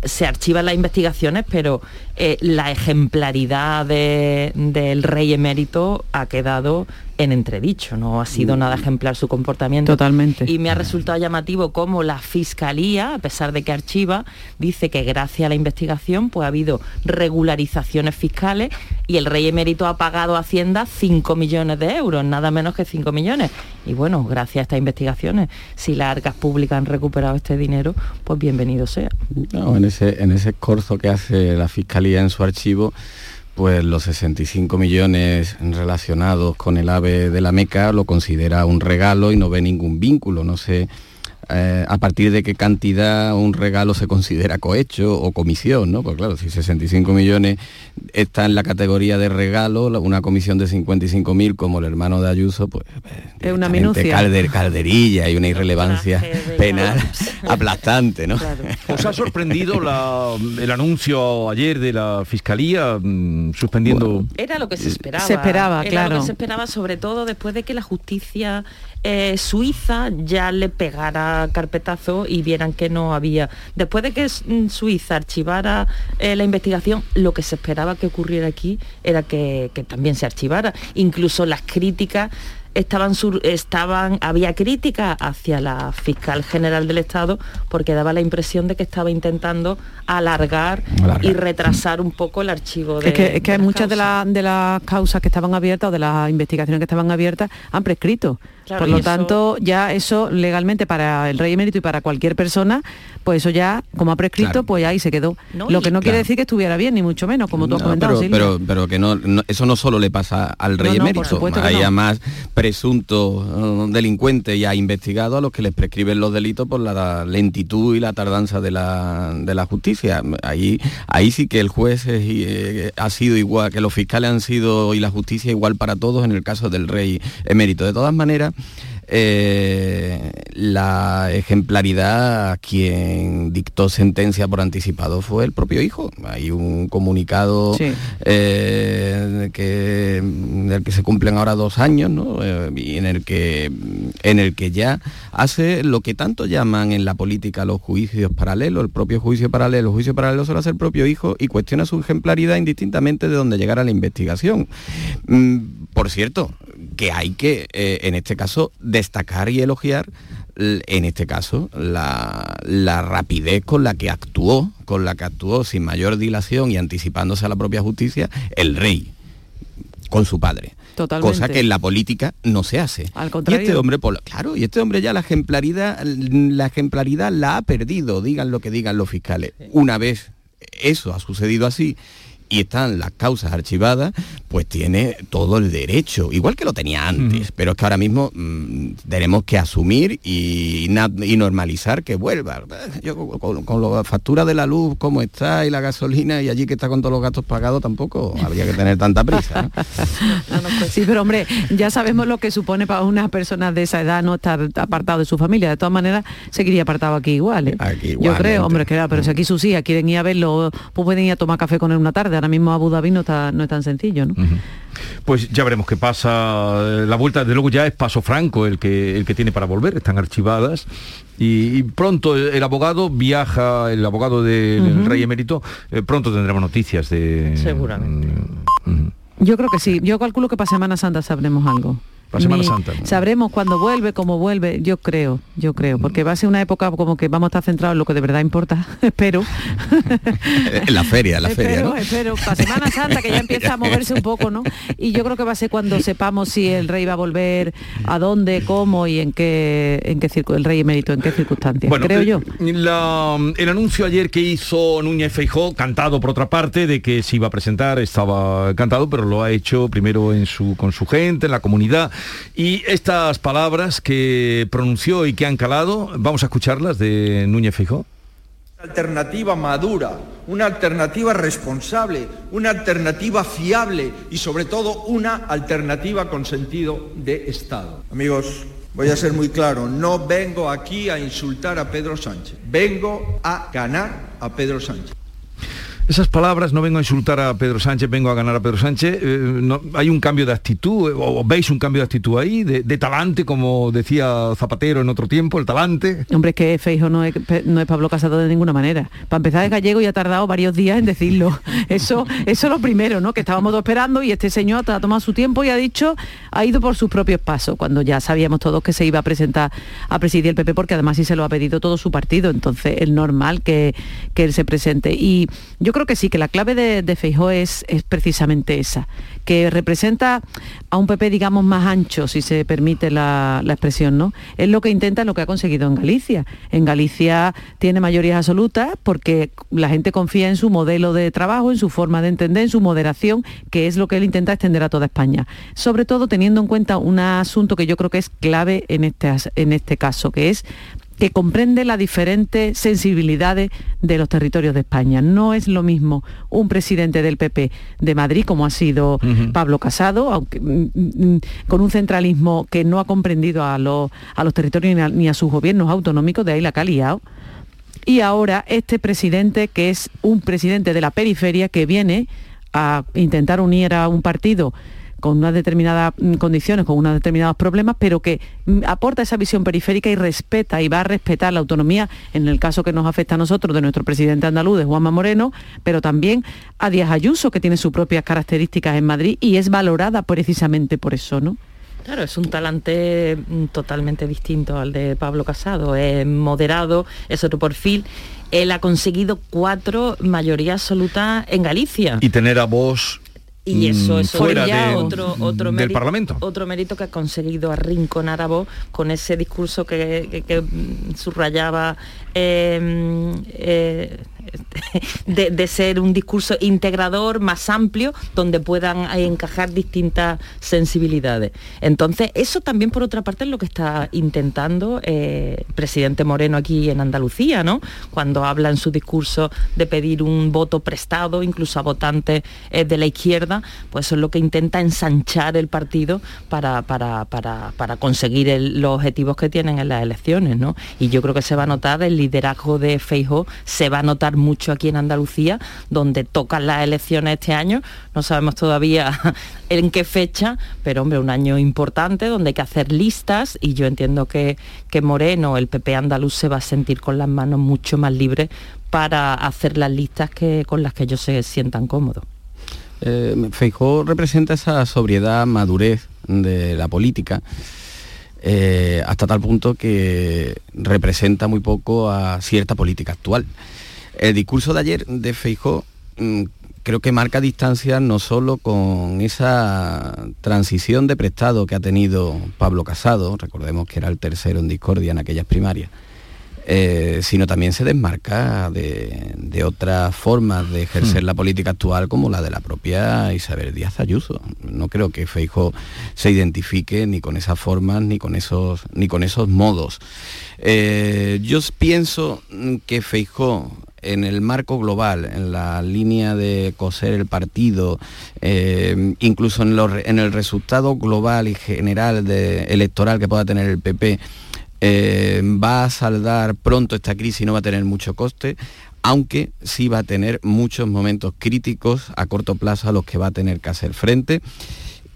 se archivan las investigaciones, pero eh, la ejemplaridad del rey emérito ha quedado en entredicho, no ha sido mm. nada ejemplar su comportamiento. Totalmente. Y me ha resultado llamativo cómo la Fiscalía, a pesar de que archiva, dice que gracias a la investigación pues ha habido regularizaciones fiscales y el rey emérito ha pagado a Hacienda 5 millones de euros, nada menos que 5 millones. Y bueno, gracias a estas investigaciones, si las arcas públicas han recuperado este dinero, pues bienvenido sea. en ese, en ese escorzo que hace la Fiscalía en su archivo, pues los 65 millones relacionados con el ave de la Meca lo considera un regalo y no ve ningún vínculo. No sé eh, a partir de qué cantidad un regalo se considera cohecho o comisión, ¿no? Pues claro, si 65 millones está en la categoría de regalo, una comisión de 55.000 como el hermano de Ayuso, pues es una minucia. Calder, calderilla y una irrelevancia penal <laughs> aplastante, ¿no? ¿Os ha sorprendido el anuncio ayer de la Fiscalía mm, suspendiendo? era lo que se esperaba. Se esperaba, era claro. Lo que se esperaba sobre todo después de que la justicia eh, Suiza ya le pegara carpetazo y vieran que no había. Después de que mm, Suiza archivara eh, la investigación, lo que se esperaba que ocurriera aquí era que, que también se archivara. Incluso las críticas estaban, estaban, había crítica hacia la fiscal general del Estado porque daba la impresión de que estaba intentando alargar, y retrasar un poco el archivo de. Es que, es que muchas de, de, las causas que estaban abiertas o de las investigaciones que estaban abiertas han prescrito. Por lo tanto, ya eso legalmente para el rey emérito y para cualquier persona, pues eso ya, como ha prescrito, pues ahí se quedó. lo que no quiere decir que estuviera bien, ni mucho menos, como tú has comentado. Pero, pero, que no, eso no solo le pasa al rey emérito. Hay a más presuntos uh, delincuentes ya investigados a los que les prescriben los delitos por la lentitud y la tardanza de la, de la justicia. Ahí, ahí sí que el juez eh, ha sido igual, que los fiscales han sido y la justicia igual para todos en el caso del rey emérito. De todas maneras, eh, la ejemplaridad quien dictó sentencia por anticipado fue el propio hijo. Hay un comunicado eh, que, del que se cumplen ahora dos años, eh, y en el que en el que ya hace lo que tanto llaman en la política los juicios paralelos, el propio juicio paralelo, el juicio paralelo solo hace el propio hijo y cuestiona su ejemplaridad indistintamente de donde llegara la investigación. Mm, por cierto, que hay que, en este caso, destacar y elogiar en este caso la, rapidez con la que actuó, con la que actuó sin mayor dilación y anticipándose a la propia justicia el rey con su padre. Cosa que en la política no se hace. Al contrario. Y este hombre, claro, y este hombre ya la ejemplaridad, la ejemplaridad la ha perdido, digan lo que digan los fiscales. Una vez eso ha sucedido así y están las causas archivadas, pues tiene todo el derecho, igual que lo tenía antes, pero es que ahora mismo mm, tenemos que asumir y, normalizar que vuelva. Yo con, la factura de la luz como está y la gasolina y allí que está con todos los gastos pagados tampoco habría que tener tanta prisa. <laughs> sí, pero hombre, ya sabemos lo que supone para una persona de esa edad no estar apartado de su familia. De todas maneras, seguiría apartado aquí igual. ¿eh? Yo creo, hombre, que pero si aquí sus hijas quieren ir a verlo, pues pueden ir a tomar café con él una tarde porque ahora mismo Abu Dhabi no, está, no es tan sencillo, ¿no? Pues ya veremos qué pasa. La vuelta, de luego, ya es paso franco el que, el que tiene para volver. Están archivadas. Y, y pronto el, el abogado viaja, el abogado del rey emérito, eh, pronto tendremos noticias de... Seguramente. Yo creo que sí. Yo calculo que para Semana Santa sabremos algo. Para Semana Santa. Sabremos cuándo vuelve, cómo vuelve. Yo creo, yo creo. Porque va a ser una época como que vamos a estar centrados en lo que de verdad importa. <laughs> Espero. En <laughs> la feria, en la feria, espero, ¿no? espero. Para Semana Santa, que ya empieza a moverse un poco, ¿no? Y yo creo que va a ser cuando sepamos si el rey va a volver, a dónde, cómo y en qué, en qué el rey emérito, en qué circunstancias. creo eh, yo. la- el anuncio ayer que hizo Núñez Feijó, cantado por otra parte, de que se iba a presentar, estaba cantado, pero lo ha hecho primero en su, con su gente, en la comunidad. Y estas palabras que pronunció y que han calado, vamos a escucharlas de Núñez Feijó. alternativa madura, una alternativa responsable, una alternativa fiable y sobre todo una alternativa con sentido de Estado. Amigos, voy a ser muy claro, no vengo aquí a insultar a Pedro Sánchez, vengo a ganar a Pedro Sánchez. Esas palabras, no vengo a insultar a Pedro Sánchez, vengo a ganar a Pedro Sánchez. eh, ¿Hay un cambio de actitud? eh, ¿O veis un cambio de actitud ahí? De, talante, como decía Zapatero en otro tiempo, el talante? Hombre, es que Feijo no es, no es Pablo Casado de ninguna manera. Para empezar, es gallego y ha tardado varios días en decirlo. <laughs> Eso, eso es lo primero, ¿no? Que estábamos todos esperando y este señor ha tomado su tiempo y ha dicho, ha ido por sus propios pasos, cuando ya sabíamos todos que se iba a presentar a presidir el PP, porque además sí se lo ha pedido todo su partido. Entonces es normal que, que él se presente. Y yo creo que sí, que la clave de, de Feijóo es, es precisamente esa, que representa a un PP, digamos, más ancho, si se permite la, la expresión, ¿no? Es lo que intenta, lo que ha conseguido en Galicia. En Galicia tiene mayorías absolutas porque la gente confía en su modelo de trabajo, en su forma de entender, en su moderación, que es lo que él intenta extender a toda España. Sobre todo teniendo en cuenta un asunto que yo creo que es clave en este, en este caso, que es que comprende las diferentes sensibilidades de los territorios de España. No es lo mismo un presidente del PP de Madrid, como ha sido Pablo Casado, aunque, mm, mm, con un centralismo que no ha comprendido a los, a los territorios ni a, ni a sus gobiernos autonómicos, de ahí la que ha liado. Y ahora este presidente, que es un presidente de la periferia, que viene a intentar unir a un partido con unas determinadas mm, condiciones, con unos determinados problemas, pero que mm, aporta esa visión periférica y respeta y va a respetar la autonomía, en el caso que nos afecta a nosotros, de nuestro presidente andaluz, de Juanma Moreno, pero también a Díaz Ayuso, que tiene sus propias características en Madrid y es valorada precisamente por eso, ¿no? Claro, es un talante mm, totalmente distinto al de Pablo Casado. Es moderado, es otro perfil. Él ha conseguido cuatro mayorías absolutas en Galicia. Y tener a vos Y eso, mm, eso fuera es ya de- otro, otro del mérito, Parlamento. Otro mérito que ha conseguido arrinconar a vos con ese discurso que, que- que, mm, subrayaba eh, eh, <laughs> de, ser un discurso integrador más amplio donde puedan eh, encajar distintas sensibilidades. Entonces, eso también por otra parte es lo que está intentando eh, el presidente Moreno aquí en Andalucía, ¿no? Cuando habla en su discurso de pedir un voto prestado, incluso a votantes eh, de la izquierda, pues eso es lo que intenta ensanchar el partido para, para, para- para conseguir los objetivos que tienen en las elecciones, ¿no? Y yo creo que se va a notar el liderazgo de Feijóo, se va a notar mucho aquí en Andalucía, donde tocan las elecciones este año, no sabemos todavía <laughs> en qué fecha, pero hombre, un año importante donde hay que hacer listas y yo entiendo que, que Moreno, el PP andaluz, se va a sentir con las manos mucho más libres para hacer las listas que, con las que ellos se sientan cómodos. Eh, Feijóo representa esa sobriedad, madurez de la política, eh, hasta tal punto que representa muy poco a cierta política actual. El discurso de ayer de Feijóo mm, creo que marca distancia no solo con esa transición de prestado que ha tenido Pablo Casado, recordemos que era el tercero en discordia en aquellas primarias, eh, sino también se desmarca de, de otras formas de ejercer la política actual como la de la propia Isabel Díaz Ayuso. No creo que Feijo se identifique ni con esas formas ni con esos, ni con esos modos. Eh, yo pienso mm, que Feijó en el marco global, en la línea de coser el partido, eh, incluso en, el resultado global y general de- electoral que pueda tener el PP, eh, va a saldar pronto esta crisis y no va a tener mucho coste, aunque sí va a tener muchos momentos críticos a corto plazo a los que va a tener que hacer frente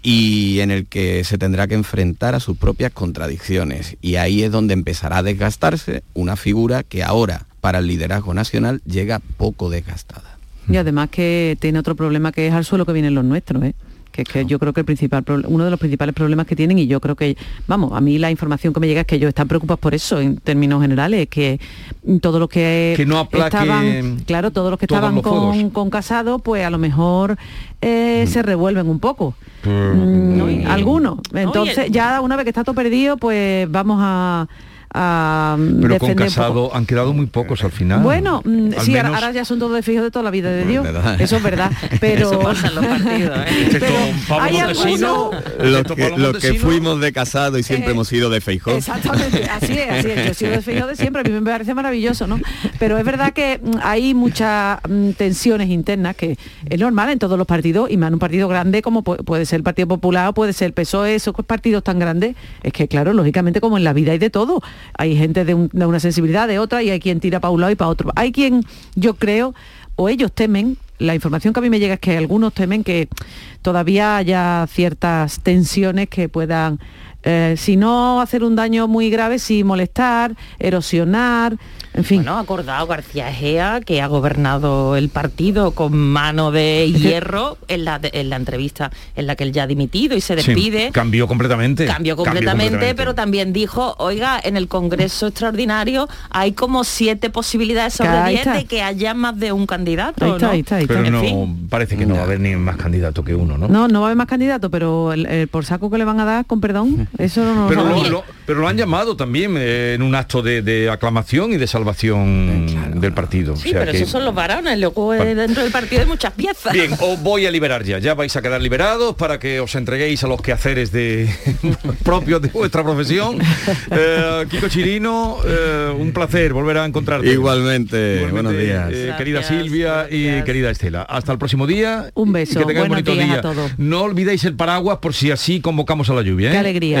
y en el que se tendrá que enfrentar a sus propias contradicciones. Y ahí es donde empezará a desgastarse una figura que ahora, para el liderazgo nacional, llega poco desgastada. Y además que tiene otro problema que es al suelo que vienen los nuestros, ¿eh? que es que yo creo que el principal uno de los principales problemas que tienen y yo creo que vamos a mí la información que me llega es que ellos están preocupados por eso en términos generales que todos los que, que no estaban claro todos los que estaban con, con Casado pues a lo mejor eh, se revuelven un poco. Mm, algunos. Entonces ya una vez que está todo perdido pues vamos a a Pero con Casado han quedado muy pocos al final. Bueno, mm, sí, ahora ya son todos de fijo de toda la vida de Dios. Eso es verdad. <laughs> Pero Eso pasa en los partidos. ¿eh? hay algunos... Los que, fuimos de Casado y siempre eh, hemos sido de Feijó. Exactamente, así es, así es. Yo he sido de Feijó de siempre, a mí me parece maravilloso, ¿no? Pero es verdad que mm, hay muchas mm, tensiones internas que es normal en todos los partidos y más en un partido grande como puede ser el Partido Popular o puede ser el PSOE, esos partidos tan grandes, es que claro, lógicamente como en la vida hay de todo hay gente de, una sensibilidad, de otra, y hay quien tira para un lado y para otro. Hay quien, yo creo, o ellos temen, la información que a mí me llega es que algunos temen que todavía haya ciertas tensiones que puedan eh, si no hacer un daño muy grave, sí molestar, erosionar, en fin. Bueno, acordado García Egea, que ha gobernado el partido con mano de <laughs> hierro en la, en la entrevista en la que él ya ha dimitido y se despide. cambió completamente. Cambió completamente, pero también dijo, oiga, en el Congreso Extraordinario hay como siete posibilidades sobre diez de que haya más de un candidato. pero no, parece que no, va a haber ni más candidato que uno, ¿no? No, no va a haber más candidato, pero el, por saco que le van a dar, con perdón, eso no pero lo, pero lo han llamado también eh, en un acto de, aclamación y de salvación eh, del partido. Sí, pero esos son los varones, luego eh, dentro del partido hay muchas piezas. Bien, <laughs> os voy a liberar ya, ya vais a quedar liberados para que os entreguéis a los quehaceres de <laughs> propios de vuestra profesión. Kiko Chirino, un placer volver a encontrarte. Igualmente, buenos días. querida Silvia y querida Estela. Hasta el próximo día. Un beso. que tengáis bonito día. No olvidéis el paraguas por si así convocamos a la lluvia. Qué alegría.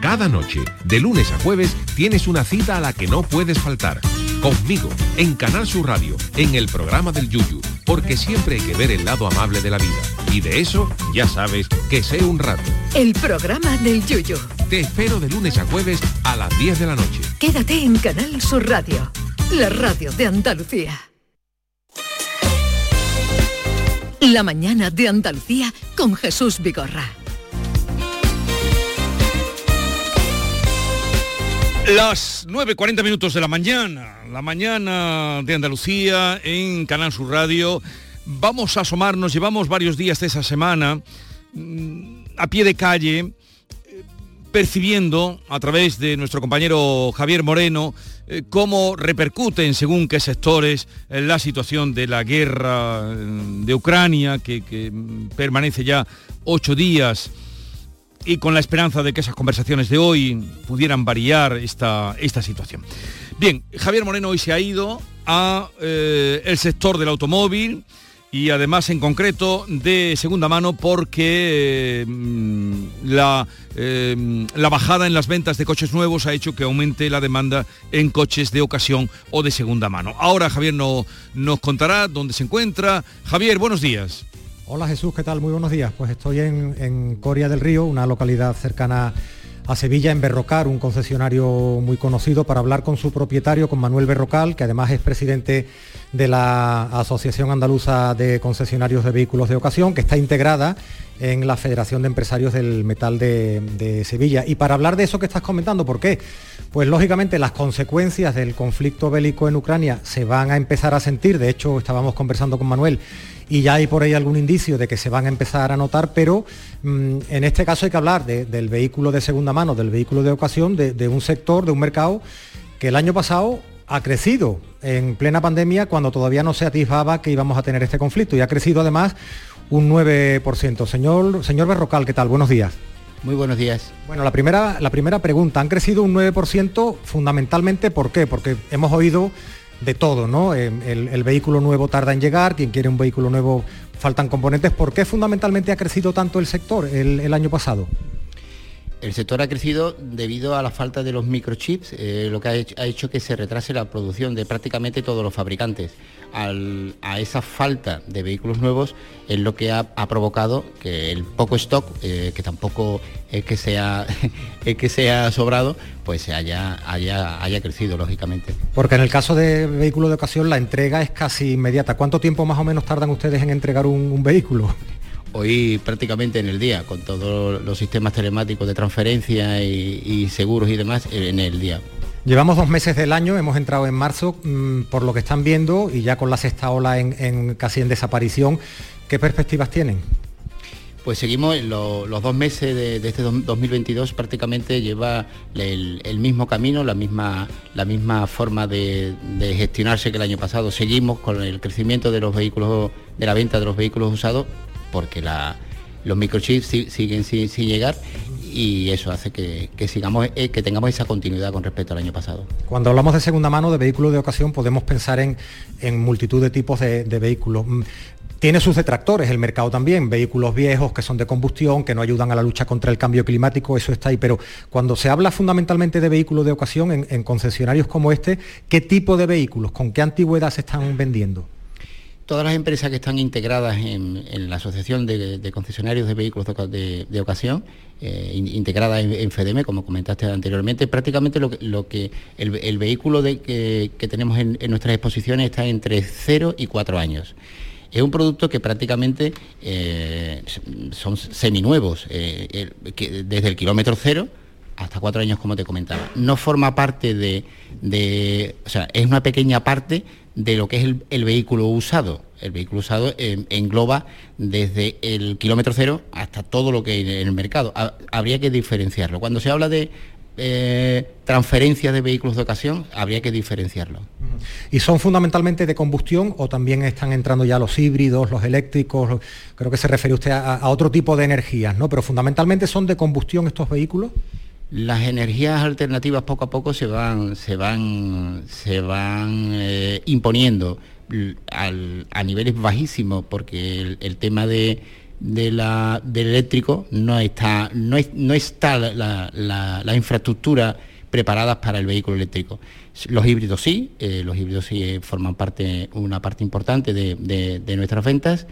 Cada noche, de lunes a jueves, tienes una cita a la que no puedes faltar. Conmigo, en Canal Sur Radio, en el programa del Yuyu, porque siempre hay que ver el lado amable de la vida. Y de eso, ya sabes, que sé un rato. El programa del Yuyu. Te espero de lunes a jueves a las 10 de la noche. Quédate en Canal Sur Radio, la radio de Andalucía. La mañana de Andalucía con Jesús Vigorra. Las 9.40 minutos de la mañana, la mañana de Andalucía en Canal Sur Radio. Vamos a asomarnos, llevamos varios días de esa semana mm, a pie de calle, eh, percibiendo a través de nuestro compañero Javier Moreno eh, cómo repercuten según qué sectores eh, la situación de la guerra de Ucrania, que, que mm, permanece ya ocho días y con la esperanza de que esas conversaciones de hoy pudieran variar esta, esta situación. Bien, Javier Moreno hoy se ha ido a eh, el sector del automóvil y además en concreto de segunda mano porque eh, la, eh, la bajada en las ventas de coches nuevos ha hecho que aumente la demanda en coches de ocasión o de segunda mano. Ahora Javier no, nos contará dónde se encuentra. Javier, buenos días. Hola Jesús, ¿qué tal? Muy buenos días. Pues estoy en, en, Coria del Río, una localidad cercana a Sevilla, en Berrocar, un concesionario muy conocido, para hablar con su propietario, con Manuel Berrocal, que además es presidente de la Asociación Andaluza de Concesionarios de Vehículos de Ocasión, que está integrada en la Federación de Empresarios del Metal de, de, Sevilla. Y para hablar de eso que estás comentando, ¿por qué? Pues lógicamente las consecuencias del conflicto bélico en Ucrania se van a empezar a sentir, de hecho estábamos conversando con Manuel, y ya hay por ahí algún indicio de que se van a empezar a notar, pero mmm, en este caso hay que hablar de, del vehículo de segunda mano, del vehículo de ocasión, de, de un sector, de un mercado que el año pasado ha crecido en plena pandemia cuando todavía no se atisbaba que íbamos a tener este conflicto y ha crecido además un 9%. Señor, señor Berrocal, ¿qué tal? Buenos días. Muy buenos días. Bueno, la primera, la primera pregunta, han crecido un 9% fundamentalmente, ¿por qué? Porque hemos oído de todo, ¿no? Eh, el, vehículo nuevo tarda en llegar, quien quiere un vehículo nuevo faltan componentes. ¿Por qué fundamentalmente ha crecido tanto el sector el año pasado? El sector ha crecido debido a la falta de los microchips, eh, lo que ha hecho, ha que se retrase la producción de prácticamente todos los fabricantes. A esa falta de vehículos nuevos es lo que ha, provocado que el poco stock, eh, que tampoco es que sea, <laughs> es que sea sobrado, pues se haya, haya, haya crecido, lógicamente. Porque en el caso de vehículos de ocasión la entrega es casi inmediata. ¿Cuánto tiempo más o menos tardan ustedes en entregar un vehículo? Hoy prácticamente en el día, con todos los sistemas telemáticos de transferencia y, y, seguros y demás, en el día. Llevamos dos meses del año, hemos entrado en marzo, mmm, por lo que están viendo, y ya con la sexta ola en, en casi en desaparición, ¿qué perspectivas tienen? Pues seguimos, lo, los dos meses de, de, este 2022 prácticamente lleva el, el, mismo camino, la misma, la misma forma de, de, gestionarse que el año pasado. Seguimos con el crecimiento de los vehículos, de la venta de los vehículos usados, porque los microchips siguen sin, llegar y eso hace que, sigamos eh, que tengamos esa continuidad con respecto al año pasado. Cuando hablamos de segunda mano de vehículos de ocasión podemos pensar en, multitud de tipos de, vehículos. Tiene sus detractores el mercado también, vehículos viejos que son de combustión, que no ayudan a la lucha contra el cambio climático, eso está ahí, pero cuando se habla fundamentalmente de vehículos de ocasión en concesionarios como este, ¿qué tipo de vehículos, con qué antigüedad se están vendiendo? Todas las empresas que están integradas en, la Asociación de, Concesionarios de Vehículos de, de Ocasión, eh, integrada en, FEDEME, como comentaste anteriormente, prácticamente lo el, vehículo que, tenemos en, nuestras exposiciones está entre 0 y 4 años. Es un producto que prácticamente eh, son seminuevos, eh, desde el kilómetro cero hasta cuatro años, como te comentaba. No forma parte de o sea, es una pequeña parte de lo que es el, vehículo usado. El vehículo usado eh, engloba desde el kilómetro cero hasta todo lo que hay en el mercado. Ha, habría que diferenciarlo. Cuando se habla de eh, transferencias de vehículos de ocasión, habría que diferenciarlo. ¿Y son fundamentalmente de combustión o también están entrando ya los híbridos, los eléctricos? Creo que se refiere usted a, a otro tipo de energías, ¿no? Pero fundamentalmente son de combustión estos vehículos las energías alternativas poco a poco se van se van se van eh, imponiendo al, a niveles bajísimos porque el, tema de, de la, del eléctrico no está no, es, no está la, la, infraestructura preparadas para el vehículo eléctrico. Los híbridos sí eh, los híbridos sí forman parte una parte importante de, de nuestras ventas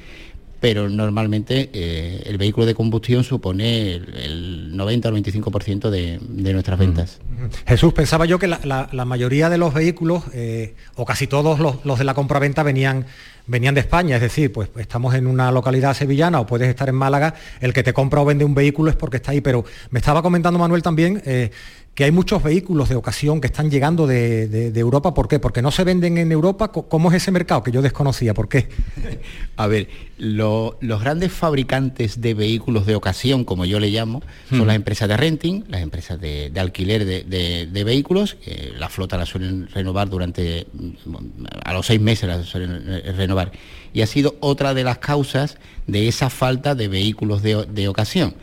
pero normalmente eh, el vehículo de combustión supone el, el 90 o 95% de, de, nuestras ventas. Jesús, pensaba yo que la, la, la mayoría de los vehículos, eh, o casi todos los, los, de la compraventa, venían venían de España, es decir, pues estamos en una localidad sevillana o puedes estar en Málaga, el que te compra o vende un vehículo es porque está ahí, pero me estaba comentando Manuel también eh, que hay muchos vehículos de ocasión que están llegando de, Europa. ¿Por qué? Porque no se venden en Europa. ¿Cómo es ese mercado que yo desconocía? ¿Por qué? <laughs> A ver, los grandes fabricantes de vehículos de ocasión, como yo le llamo, son las empresas de renting, las empresas de, alquiler de, vehículos. la flota la suelen renovar durante, a los seis meses la suelen renovar. Y ha sido otra de las causas de esa falta de vehículos de ocasión.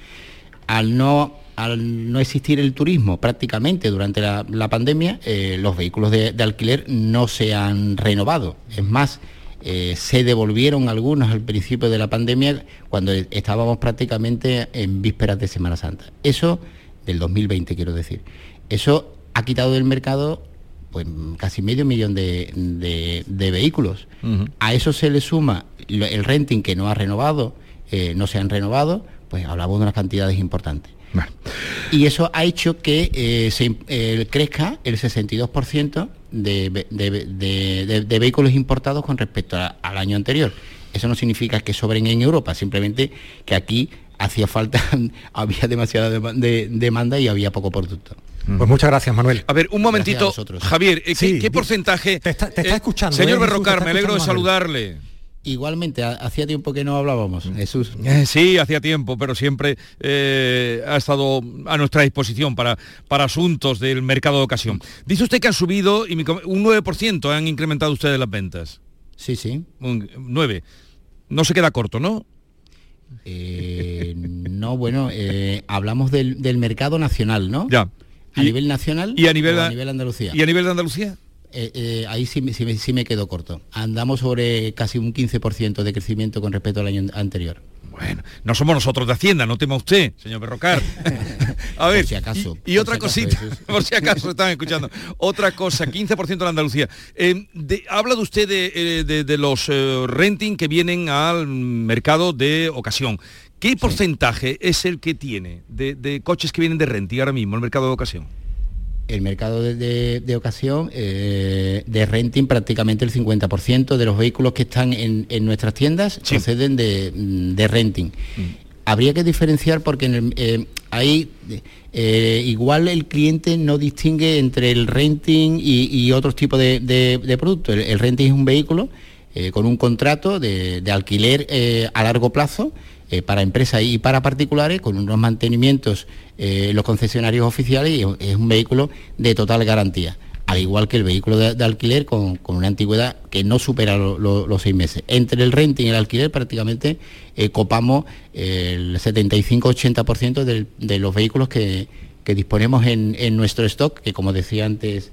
Al no al no existir el turismo prácticamente durante la, pandemia, eh, los vehículos de, alquiler no se han renovado. Es más, eh, se devolvieron algunos al principio de la pandemia cuando estábamos prácticamente en vísperas de Semana Santa. Eso, del 2020 quiero decir, eso ha quitado del mercado pues casi medio millón de, vehículos. A eso se le suma el renting que no ha renovado, eh, no se han renovado, pues hablamos de unas cantidades importantes. Y eso ha hecho que eh, se, eh, crezca el 62% de, vehículos importados con respecto al año anterior. Eso no significa que sobren en Europa, simplemente que aquí hacía falta, <laughs> había demasiada demanda y había poco producto. Pues muchas gracias, Manuel. A ver, un momentito, Javier, eh, ¿qué, porcentaje? Te está, escuchando. Señor Berrocar, me alegro de saludarle. Igualmente, hacía tiempo que no hablábamos, mm. Jesús. Eh, sí, hacía tiempo, pero siempre eh, ha estado a nuestra disposición para, para asuntos del mercado de ocasión. Dice usted que han subido y un 9% han incrementado ustedes las ventas. Sí, sí. Un 9. No se queda corto, ¿no? Eh, no, bueno, hablamos del, mercado nacional, ¿no? Ya. A nivel nacional y a nivel, a nivel Andalucía. ¿Y a nivel de Andalucía? Eh, eh, ahí sí, sí, me quedo corto. Andamos sobre casi un 15% de crecimiento con respecto al año anterior. Bueno, no somos nosotros de Hacienda, no tema usted, señor Berrocar. <laughs> A ver, si acaso, y, otra cosita, <laughs> por si acaso están escuchando. Otra cosa, 15% de Andalucía. Eh, habla de usted de, los renting que vienen al mercado de ocasión. ¿Qué porcentaje es el que tiene de, de coches que vienen de renting ahora mismo, el mercado de ocasión? El mercado de, ocasión, eh, de renting, prácticamente el 50% de los vehículos que están en, nuestras tiendas proceden de, renting. Mm. Habría que diferenciar porque en eh, ahí eh, igual el cliente no distingue entre el renting y, otros tipos de, productos. El, renting es un vehículo con un contrato de, alquiler a largo plazo eh, para empresas y para particulares con unos mantenimientos eh, los concesionarios oficiales es un vehículo de total garantía al igual que el vehículo de, alquiler con, una antigüedad que no supera los seis meses. Entre el renting y el alquiler prácticamente eh, copamos el 75-80% de, los vehículos que, disponemos en, nuestro stock, que como decía antes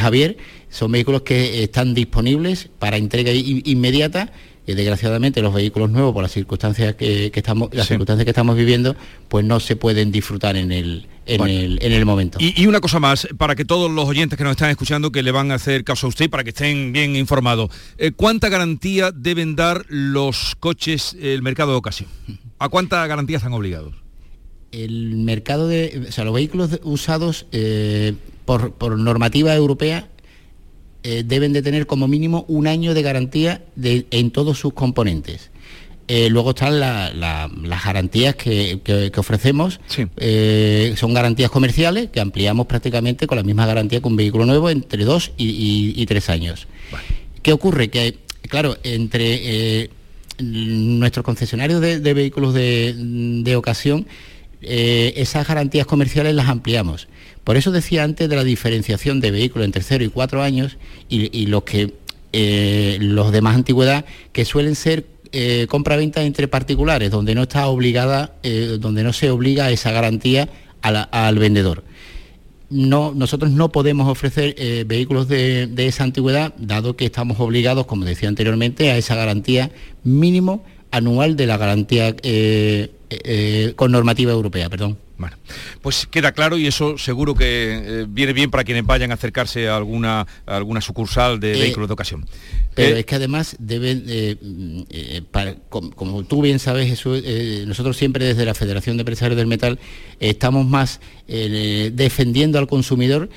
Javier, son vehículos que están disponibles para entrega inmediata desgraciadamente los vehículos nuevos por las circunstancias que, estamos las circunstancias que estamos viviendo pues no se pueden disfrutar en el en, el, en el momento. Y, una cosa más, para que todos los oyentes que nos están escuchando, que le van a hacer caso a usted, para que estén bien informados, eh, ¿cuánta garantía deben dar los coches, el mercado de ocasión? ¿A cuánta garantía están obligados? El mercado de, o sea, los vehículos usados eh, por, por normativa europea eh, deben de tener como mínimo un año de garantía en todos sus componentes. Eh, luego están las garantías que, ofrecemos, eh, son garantías comerciales que ampliamos prácticamente con la misma garantía que un vehículo nuevo entre dos y, tres años. ¿Qué ocurre? Que, claro, entre nuestros concesionarios de, vehículos de ocasión, esas garantías comerciales las ampliamos. Por eso decía antes de la diferenciación de vehículos entre 0 y 4 años y, los que eh, los de más antigüedad que suelen ser eh, compra-venta entre particulares, donde no está obligada, eh, donde no se obliga esa garantía al vendedor. No, nosotros no podemos ofrecer vehículos de, esa antigüedad, dado que estamos obligados, como decía anteriormente, a esa garantía mínimo anual de la garantía con normativa europea, perdón. Bueno, pues queda claro y eso seguro que eh, viene bien para quienes vayan a acercarse a alguna, a alguna sucursal de Eh, vehículos de ocasión. Pero Eh, es que además deben, eh, para- como, tú bien sabes, Jesús, nosotros siempre desde la Federación de Empresarios del Metal estamos más defendiendo al consumidor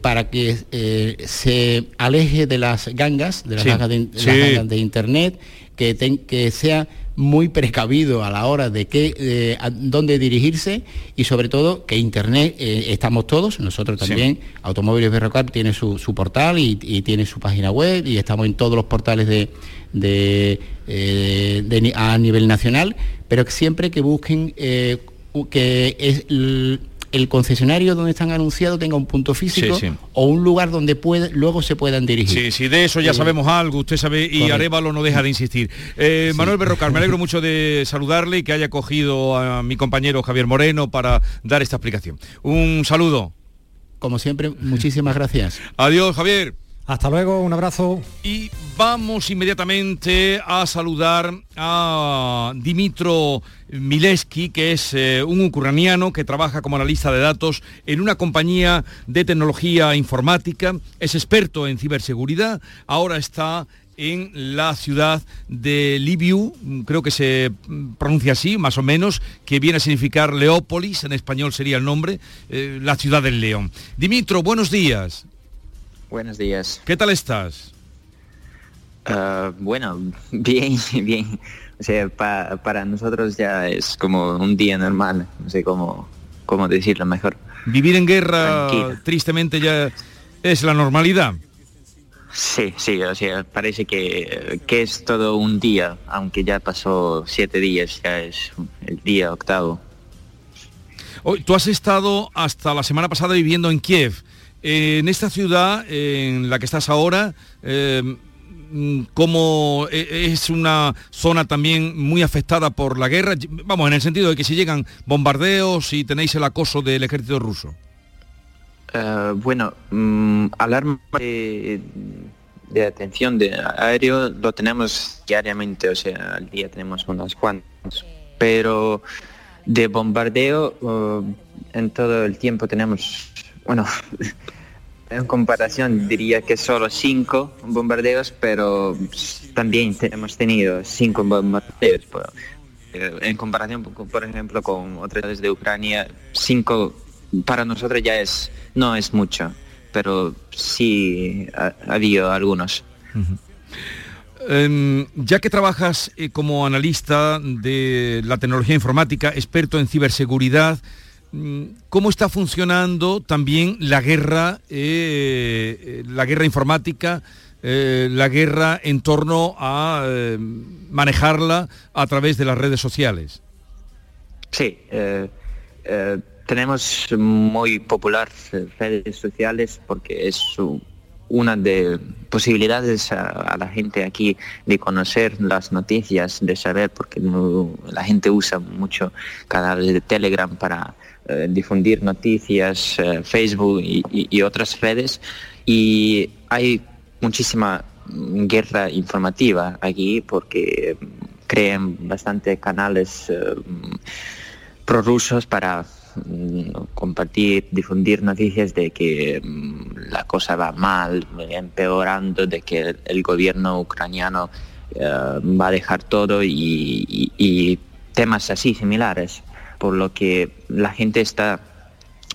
para que se aleje de las gangas, de las, Sí, gangas, de, de sí. las gangas de Internet, que, ten- que sea muy precavido a la hora de qué, eh, a dónde dirigirse y sobre todo que Internet eh, estamos todos, nosotros Sí. también, Automóviles Berrocar tiene su, su portal y, y tiene su página web y estamos en todos los portales de, de, eh, de a nivel nacional, pero siempre que busquen eh, que es el, concesionario donde están anunciados tenga un punto físico Sí, sí. o un lugar donde puede, luego se puedan dirigir. Sí, sí, de eso ya Eh, sabemos algo, usted sabe, y correcto. Arevalo no deja de insistir. Eh, Manuel Berrocar, me alegro mucho de saludarle y que haya cogido a mi compañero Javier Moreno para dar esta explicación. Un saludo. Como siempre, muchísimas gracias. Adiós, Javier. Hasta luego, un abrazo. Y vamos inmediatamente a saludar a Dimitro Mileski, que es eh, un ucraniano que trabaja como analista de datos en una compañía de tecnología informática, es experto en ciberseguridad, ahora está en la ciudad de Libiu, creo que se pronuncia así, más o menos, que viene a significar Leópolis, en español sería el nombre, eh, la ciudad del león. Dimitro, buenos días. Buenos días. ¿Qué tal estás? Ah, bueno, <laughs> bien, bien. O sea, pa- para nosotros ya es como un día normal. No sé cómo, cómo decirlo mejor. Vivir en guerra, Tranquilo. tristemente, ya es la normalidad. Sí, sí, o sea, parece que, que es todo un día, aunque ya pasó siete días, ya es el día octavo. Hoy, tú has estado hasta la semana pasada viviendo en Kiev. Eh, en esta ciudad en la que estás ahora, eh, mm, como eh, es una zona también muy afectada por la guerra, vamos, en el sentido de que si llegan bombardeos y tenéis el acoso del ejército ruso. Ah, bueno, mm, alarma de, atención de aéreo lo tenemos diariamente, o sea, al día tenemos unas cuantas. Pero de bombardeo uh, en todo el tiempo tenemos, bueno, <laughs> en comparación diría que solo cinco bombardeos, pero también hemos tenido cinco bombardeos. eh, en comparación, por ejemplo, con otras ciudades de Ucrania, cinco para nosotros ya es no es mucho, pero sí ha, ha habido algunos. Em, ya que trabajas eh, como analista de la tecnología informática, experto en ciberseguridad, ¿cómo está funcionando también la guerra, eh, eh, la guerra informática, eh, la guerra en torno a manejarla a través de las redes sociales? Sí, tenemos muy popular eh, redes sociales porque es una de posibilidades a, a la gente aquí de conocer las noticias, de saber, porque no- la gente usa mucho canales de Telegram para eh, difundir noticias, eh, Facebook y, otras redes. Y hay muchísima guerra informativa aquí porque crean bastante canales eh, prorrusos para compartir, difundir noticias de que mm, la cosa va mal, empeorando, de que el, gobierno ucraniano eh, va a dejar todo y, y- y temas así similares. Por lo que la gente está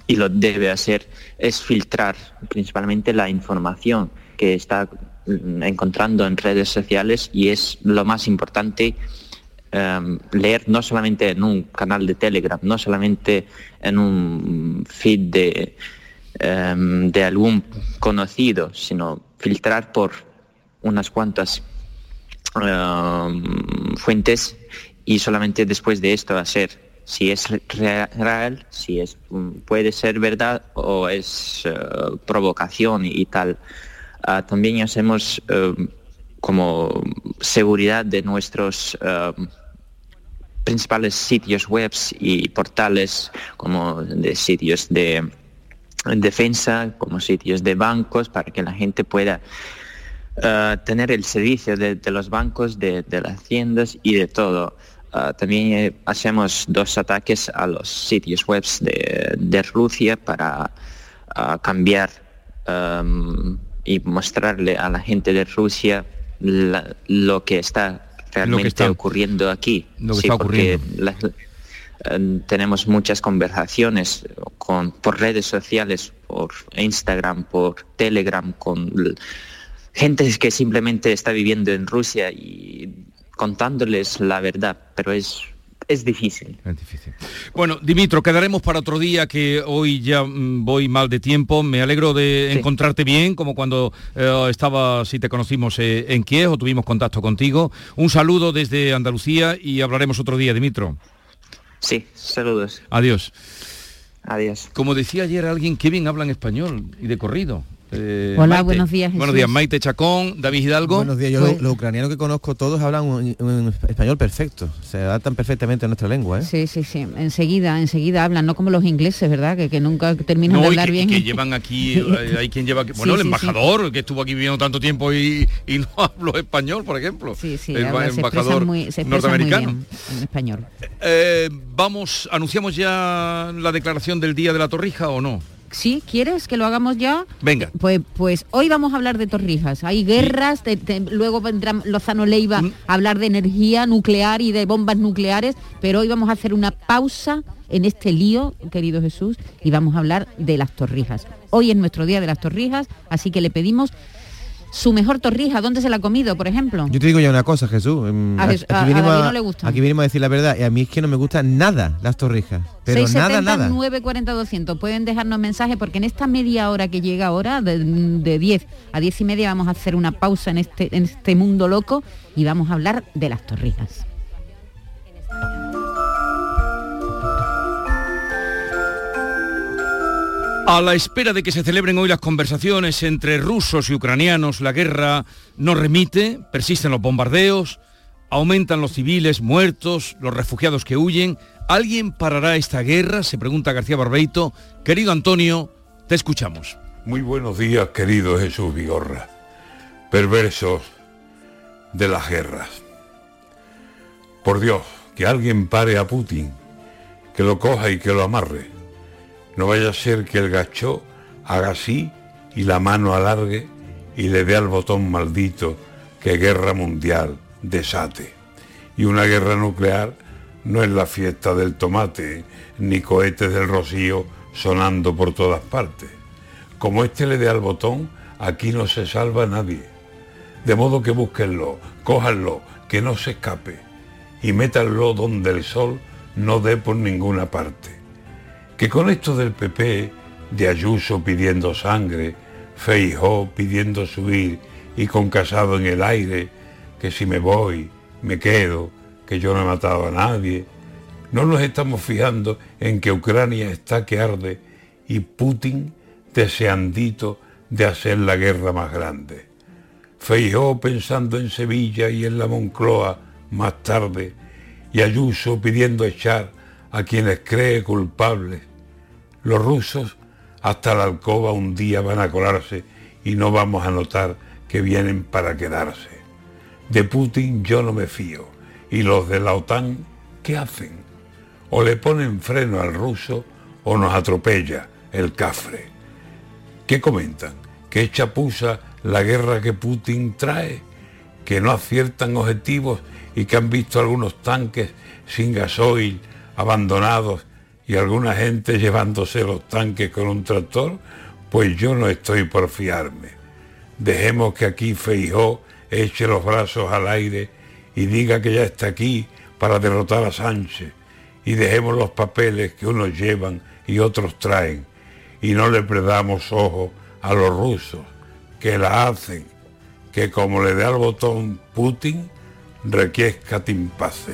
y lo debe hacer es filtrar principalmente la información que está mm, encontrando en redes sociales y es lo más importante em, leer no solamente en un canal de Telegram, no solamente en un feed de, em, de algún conocido, sino filtrar por unas cuantas em, fuentes y solamente después de esto hacer si es re- real, si es puede ser verdad o es eh, provocación y tal. Ah, también hacemos eh, como seguridad de nuestros eh, principales sitios web y portales como de sitios de defensa, como sitios de bancos, para que la gente pueda eh, tener el servicio de, los bancos, de, las tiendas y de todo. Ah, también eh, hacemos dos ataques a los sitios web de, Rusia para cambiar am, y mostrarle a la gente de Rusia la- lo que está realmente está- ocurriendo aquí. lo que Sí, está porque eh, tenemos muchas conversaciones con, por redes sociales, por Instagram, por Telegram, con gente que simplemente está viviendo en Rusia y contándoles la verdad, pero es, es difícil. Es difícil. Bueno, Dimitro, quedaremos para otro día que hoy ya mm, voy mal de tiempo. Me alegro de encontrarte bien, como cuando eh, estaba, si te conocimos eh, en Kiev o tuvimos contacto contigo. Un saludo desde Andalucía y hablaremos otro día, Dimitro. Sí, saludos. Adiós. Adiós. Como decía ayer alguien, qué bien hablan español y de corrido. Eh, Hola, Maite. buenos días, Buenos días, Maite Chacón, David Hidalgo. Buenos días, yo Pues- los, ucranianos que conozco todos hablan un, un español perfecto, se adaptan perfectamente a nuestra lengua. ¿eh? Sí, sí, sí. Enseguida, enseguida hablan, no como los ingleses, ¿verdad? Que, que nunca terminan de y hablar que, bien. que llevan aquí, eh, hay quien lleva, aquí- <laughs> bueno, Sí, el sí, embajador que estuvo aquí viviendo tanto tiempo y, y no <laughs> habló español, por ejemplo. Sí, sí, el habla- se expresan embajador muy, se expresan muy norteamericano. bien en español. Eh, vamos, anunciamos ya la declaración del día de la Torrija o no? ¿Sí? ¿Quieres que lo hagamos ya? Venga. Pues, pues hoy vamos a hablar de Torrijas. Hay guerras, luego vendrá Lozano Leiva Mm. a hablar de energía nuclear y de bombas nucleares, pero hoy vamos a hacer una pausa en este lío, querido Jesús, y vamos a hablar de las Torrijas. Hoy es nuestro día de las Torrijas, así que le pedimos su mejor torrija. ¿Dónde se la ha comido, por ejemplo? Yo te digo ya una cosa, Jesús. mm, A Jes- a- a vinimos David no le gustan. aquí vinimos a decir la verdad y a mí es que no me gustan nada las torrijas, pero 670 nada, nada. 940 200 pueden dejarnos mensajes porque en esta media hora que llega ahora de, de 10 a 10 y media vamos a hacer una pausa en este en este mundo loco y vamos a hablar de las torrijas A la espera de que se celebren hoy las conversaciones entre rusos y ucranianos, la guerra no remite, persisten los bombardeos, aumentan los civiles muertos, los refugiados que huyen. ¿Alguien parará esta guerra? Se pregunta García Barbeito. Querido Antonio, te escuchamos. Muy buenos días, querido Jesús Vigorra. Perversos de las guerras. Por Dios, que alguien pare a Putin, que lo coja y que lo amarre. No vaya a ser que el gacho haga así y la mano alargue y le dé al botón maldito que guerra mundial desate. Y una guerra nuclear no es la fiesta del tomate, ni cohetes del rocío sonando por todas partes. Como este le dé al botón, aquí no se salva nadie. De modo que búsquenlo, cójanlo, que no se escape, y métanlo donde el sol no dé por ninguna parte. Que con esto del PP, de Ayuso pidiendo sangre, Feijó pidiendo subir y con Casado en el aire, que si me voy, me quedo, que yo no he matado a nadie, no nos estamos fijando en que Ucrania está que arde y Putin deseandito de hacer la guerra más grande. Feijó pensando en Sevilla y en la Moncloa más tarde, y Ayuso pidiendo echar a quienes cree culpables. Los rusos hasta la alcoba un día van a colarse y no vamos a notar que vienen para quedarse. De Putin yo no me fío. ¿Y los de la OTAN qué hacen? O le ponen freno al ruso o nos atropella el cafre. ¿Qué comentan? ¿Que es la guerra que Putin trae? ¿Que no aciertan objetivos y que han visto algunos tanques sin gasoil abandonados y alguna gente llevándose los tanques con un tractor? Pues yo no estoy por fiarme. Dejemos que aquí Feijó eche los brazos al aire y diga que ya está aquí para derrotar a Sánchez. Y dejemos los papeles que unos llevan y otros traen. Y no le predamos ojo a los rusos, que la hacen, que como le dé al botón Putin, requiesca timpase.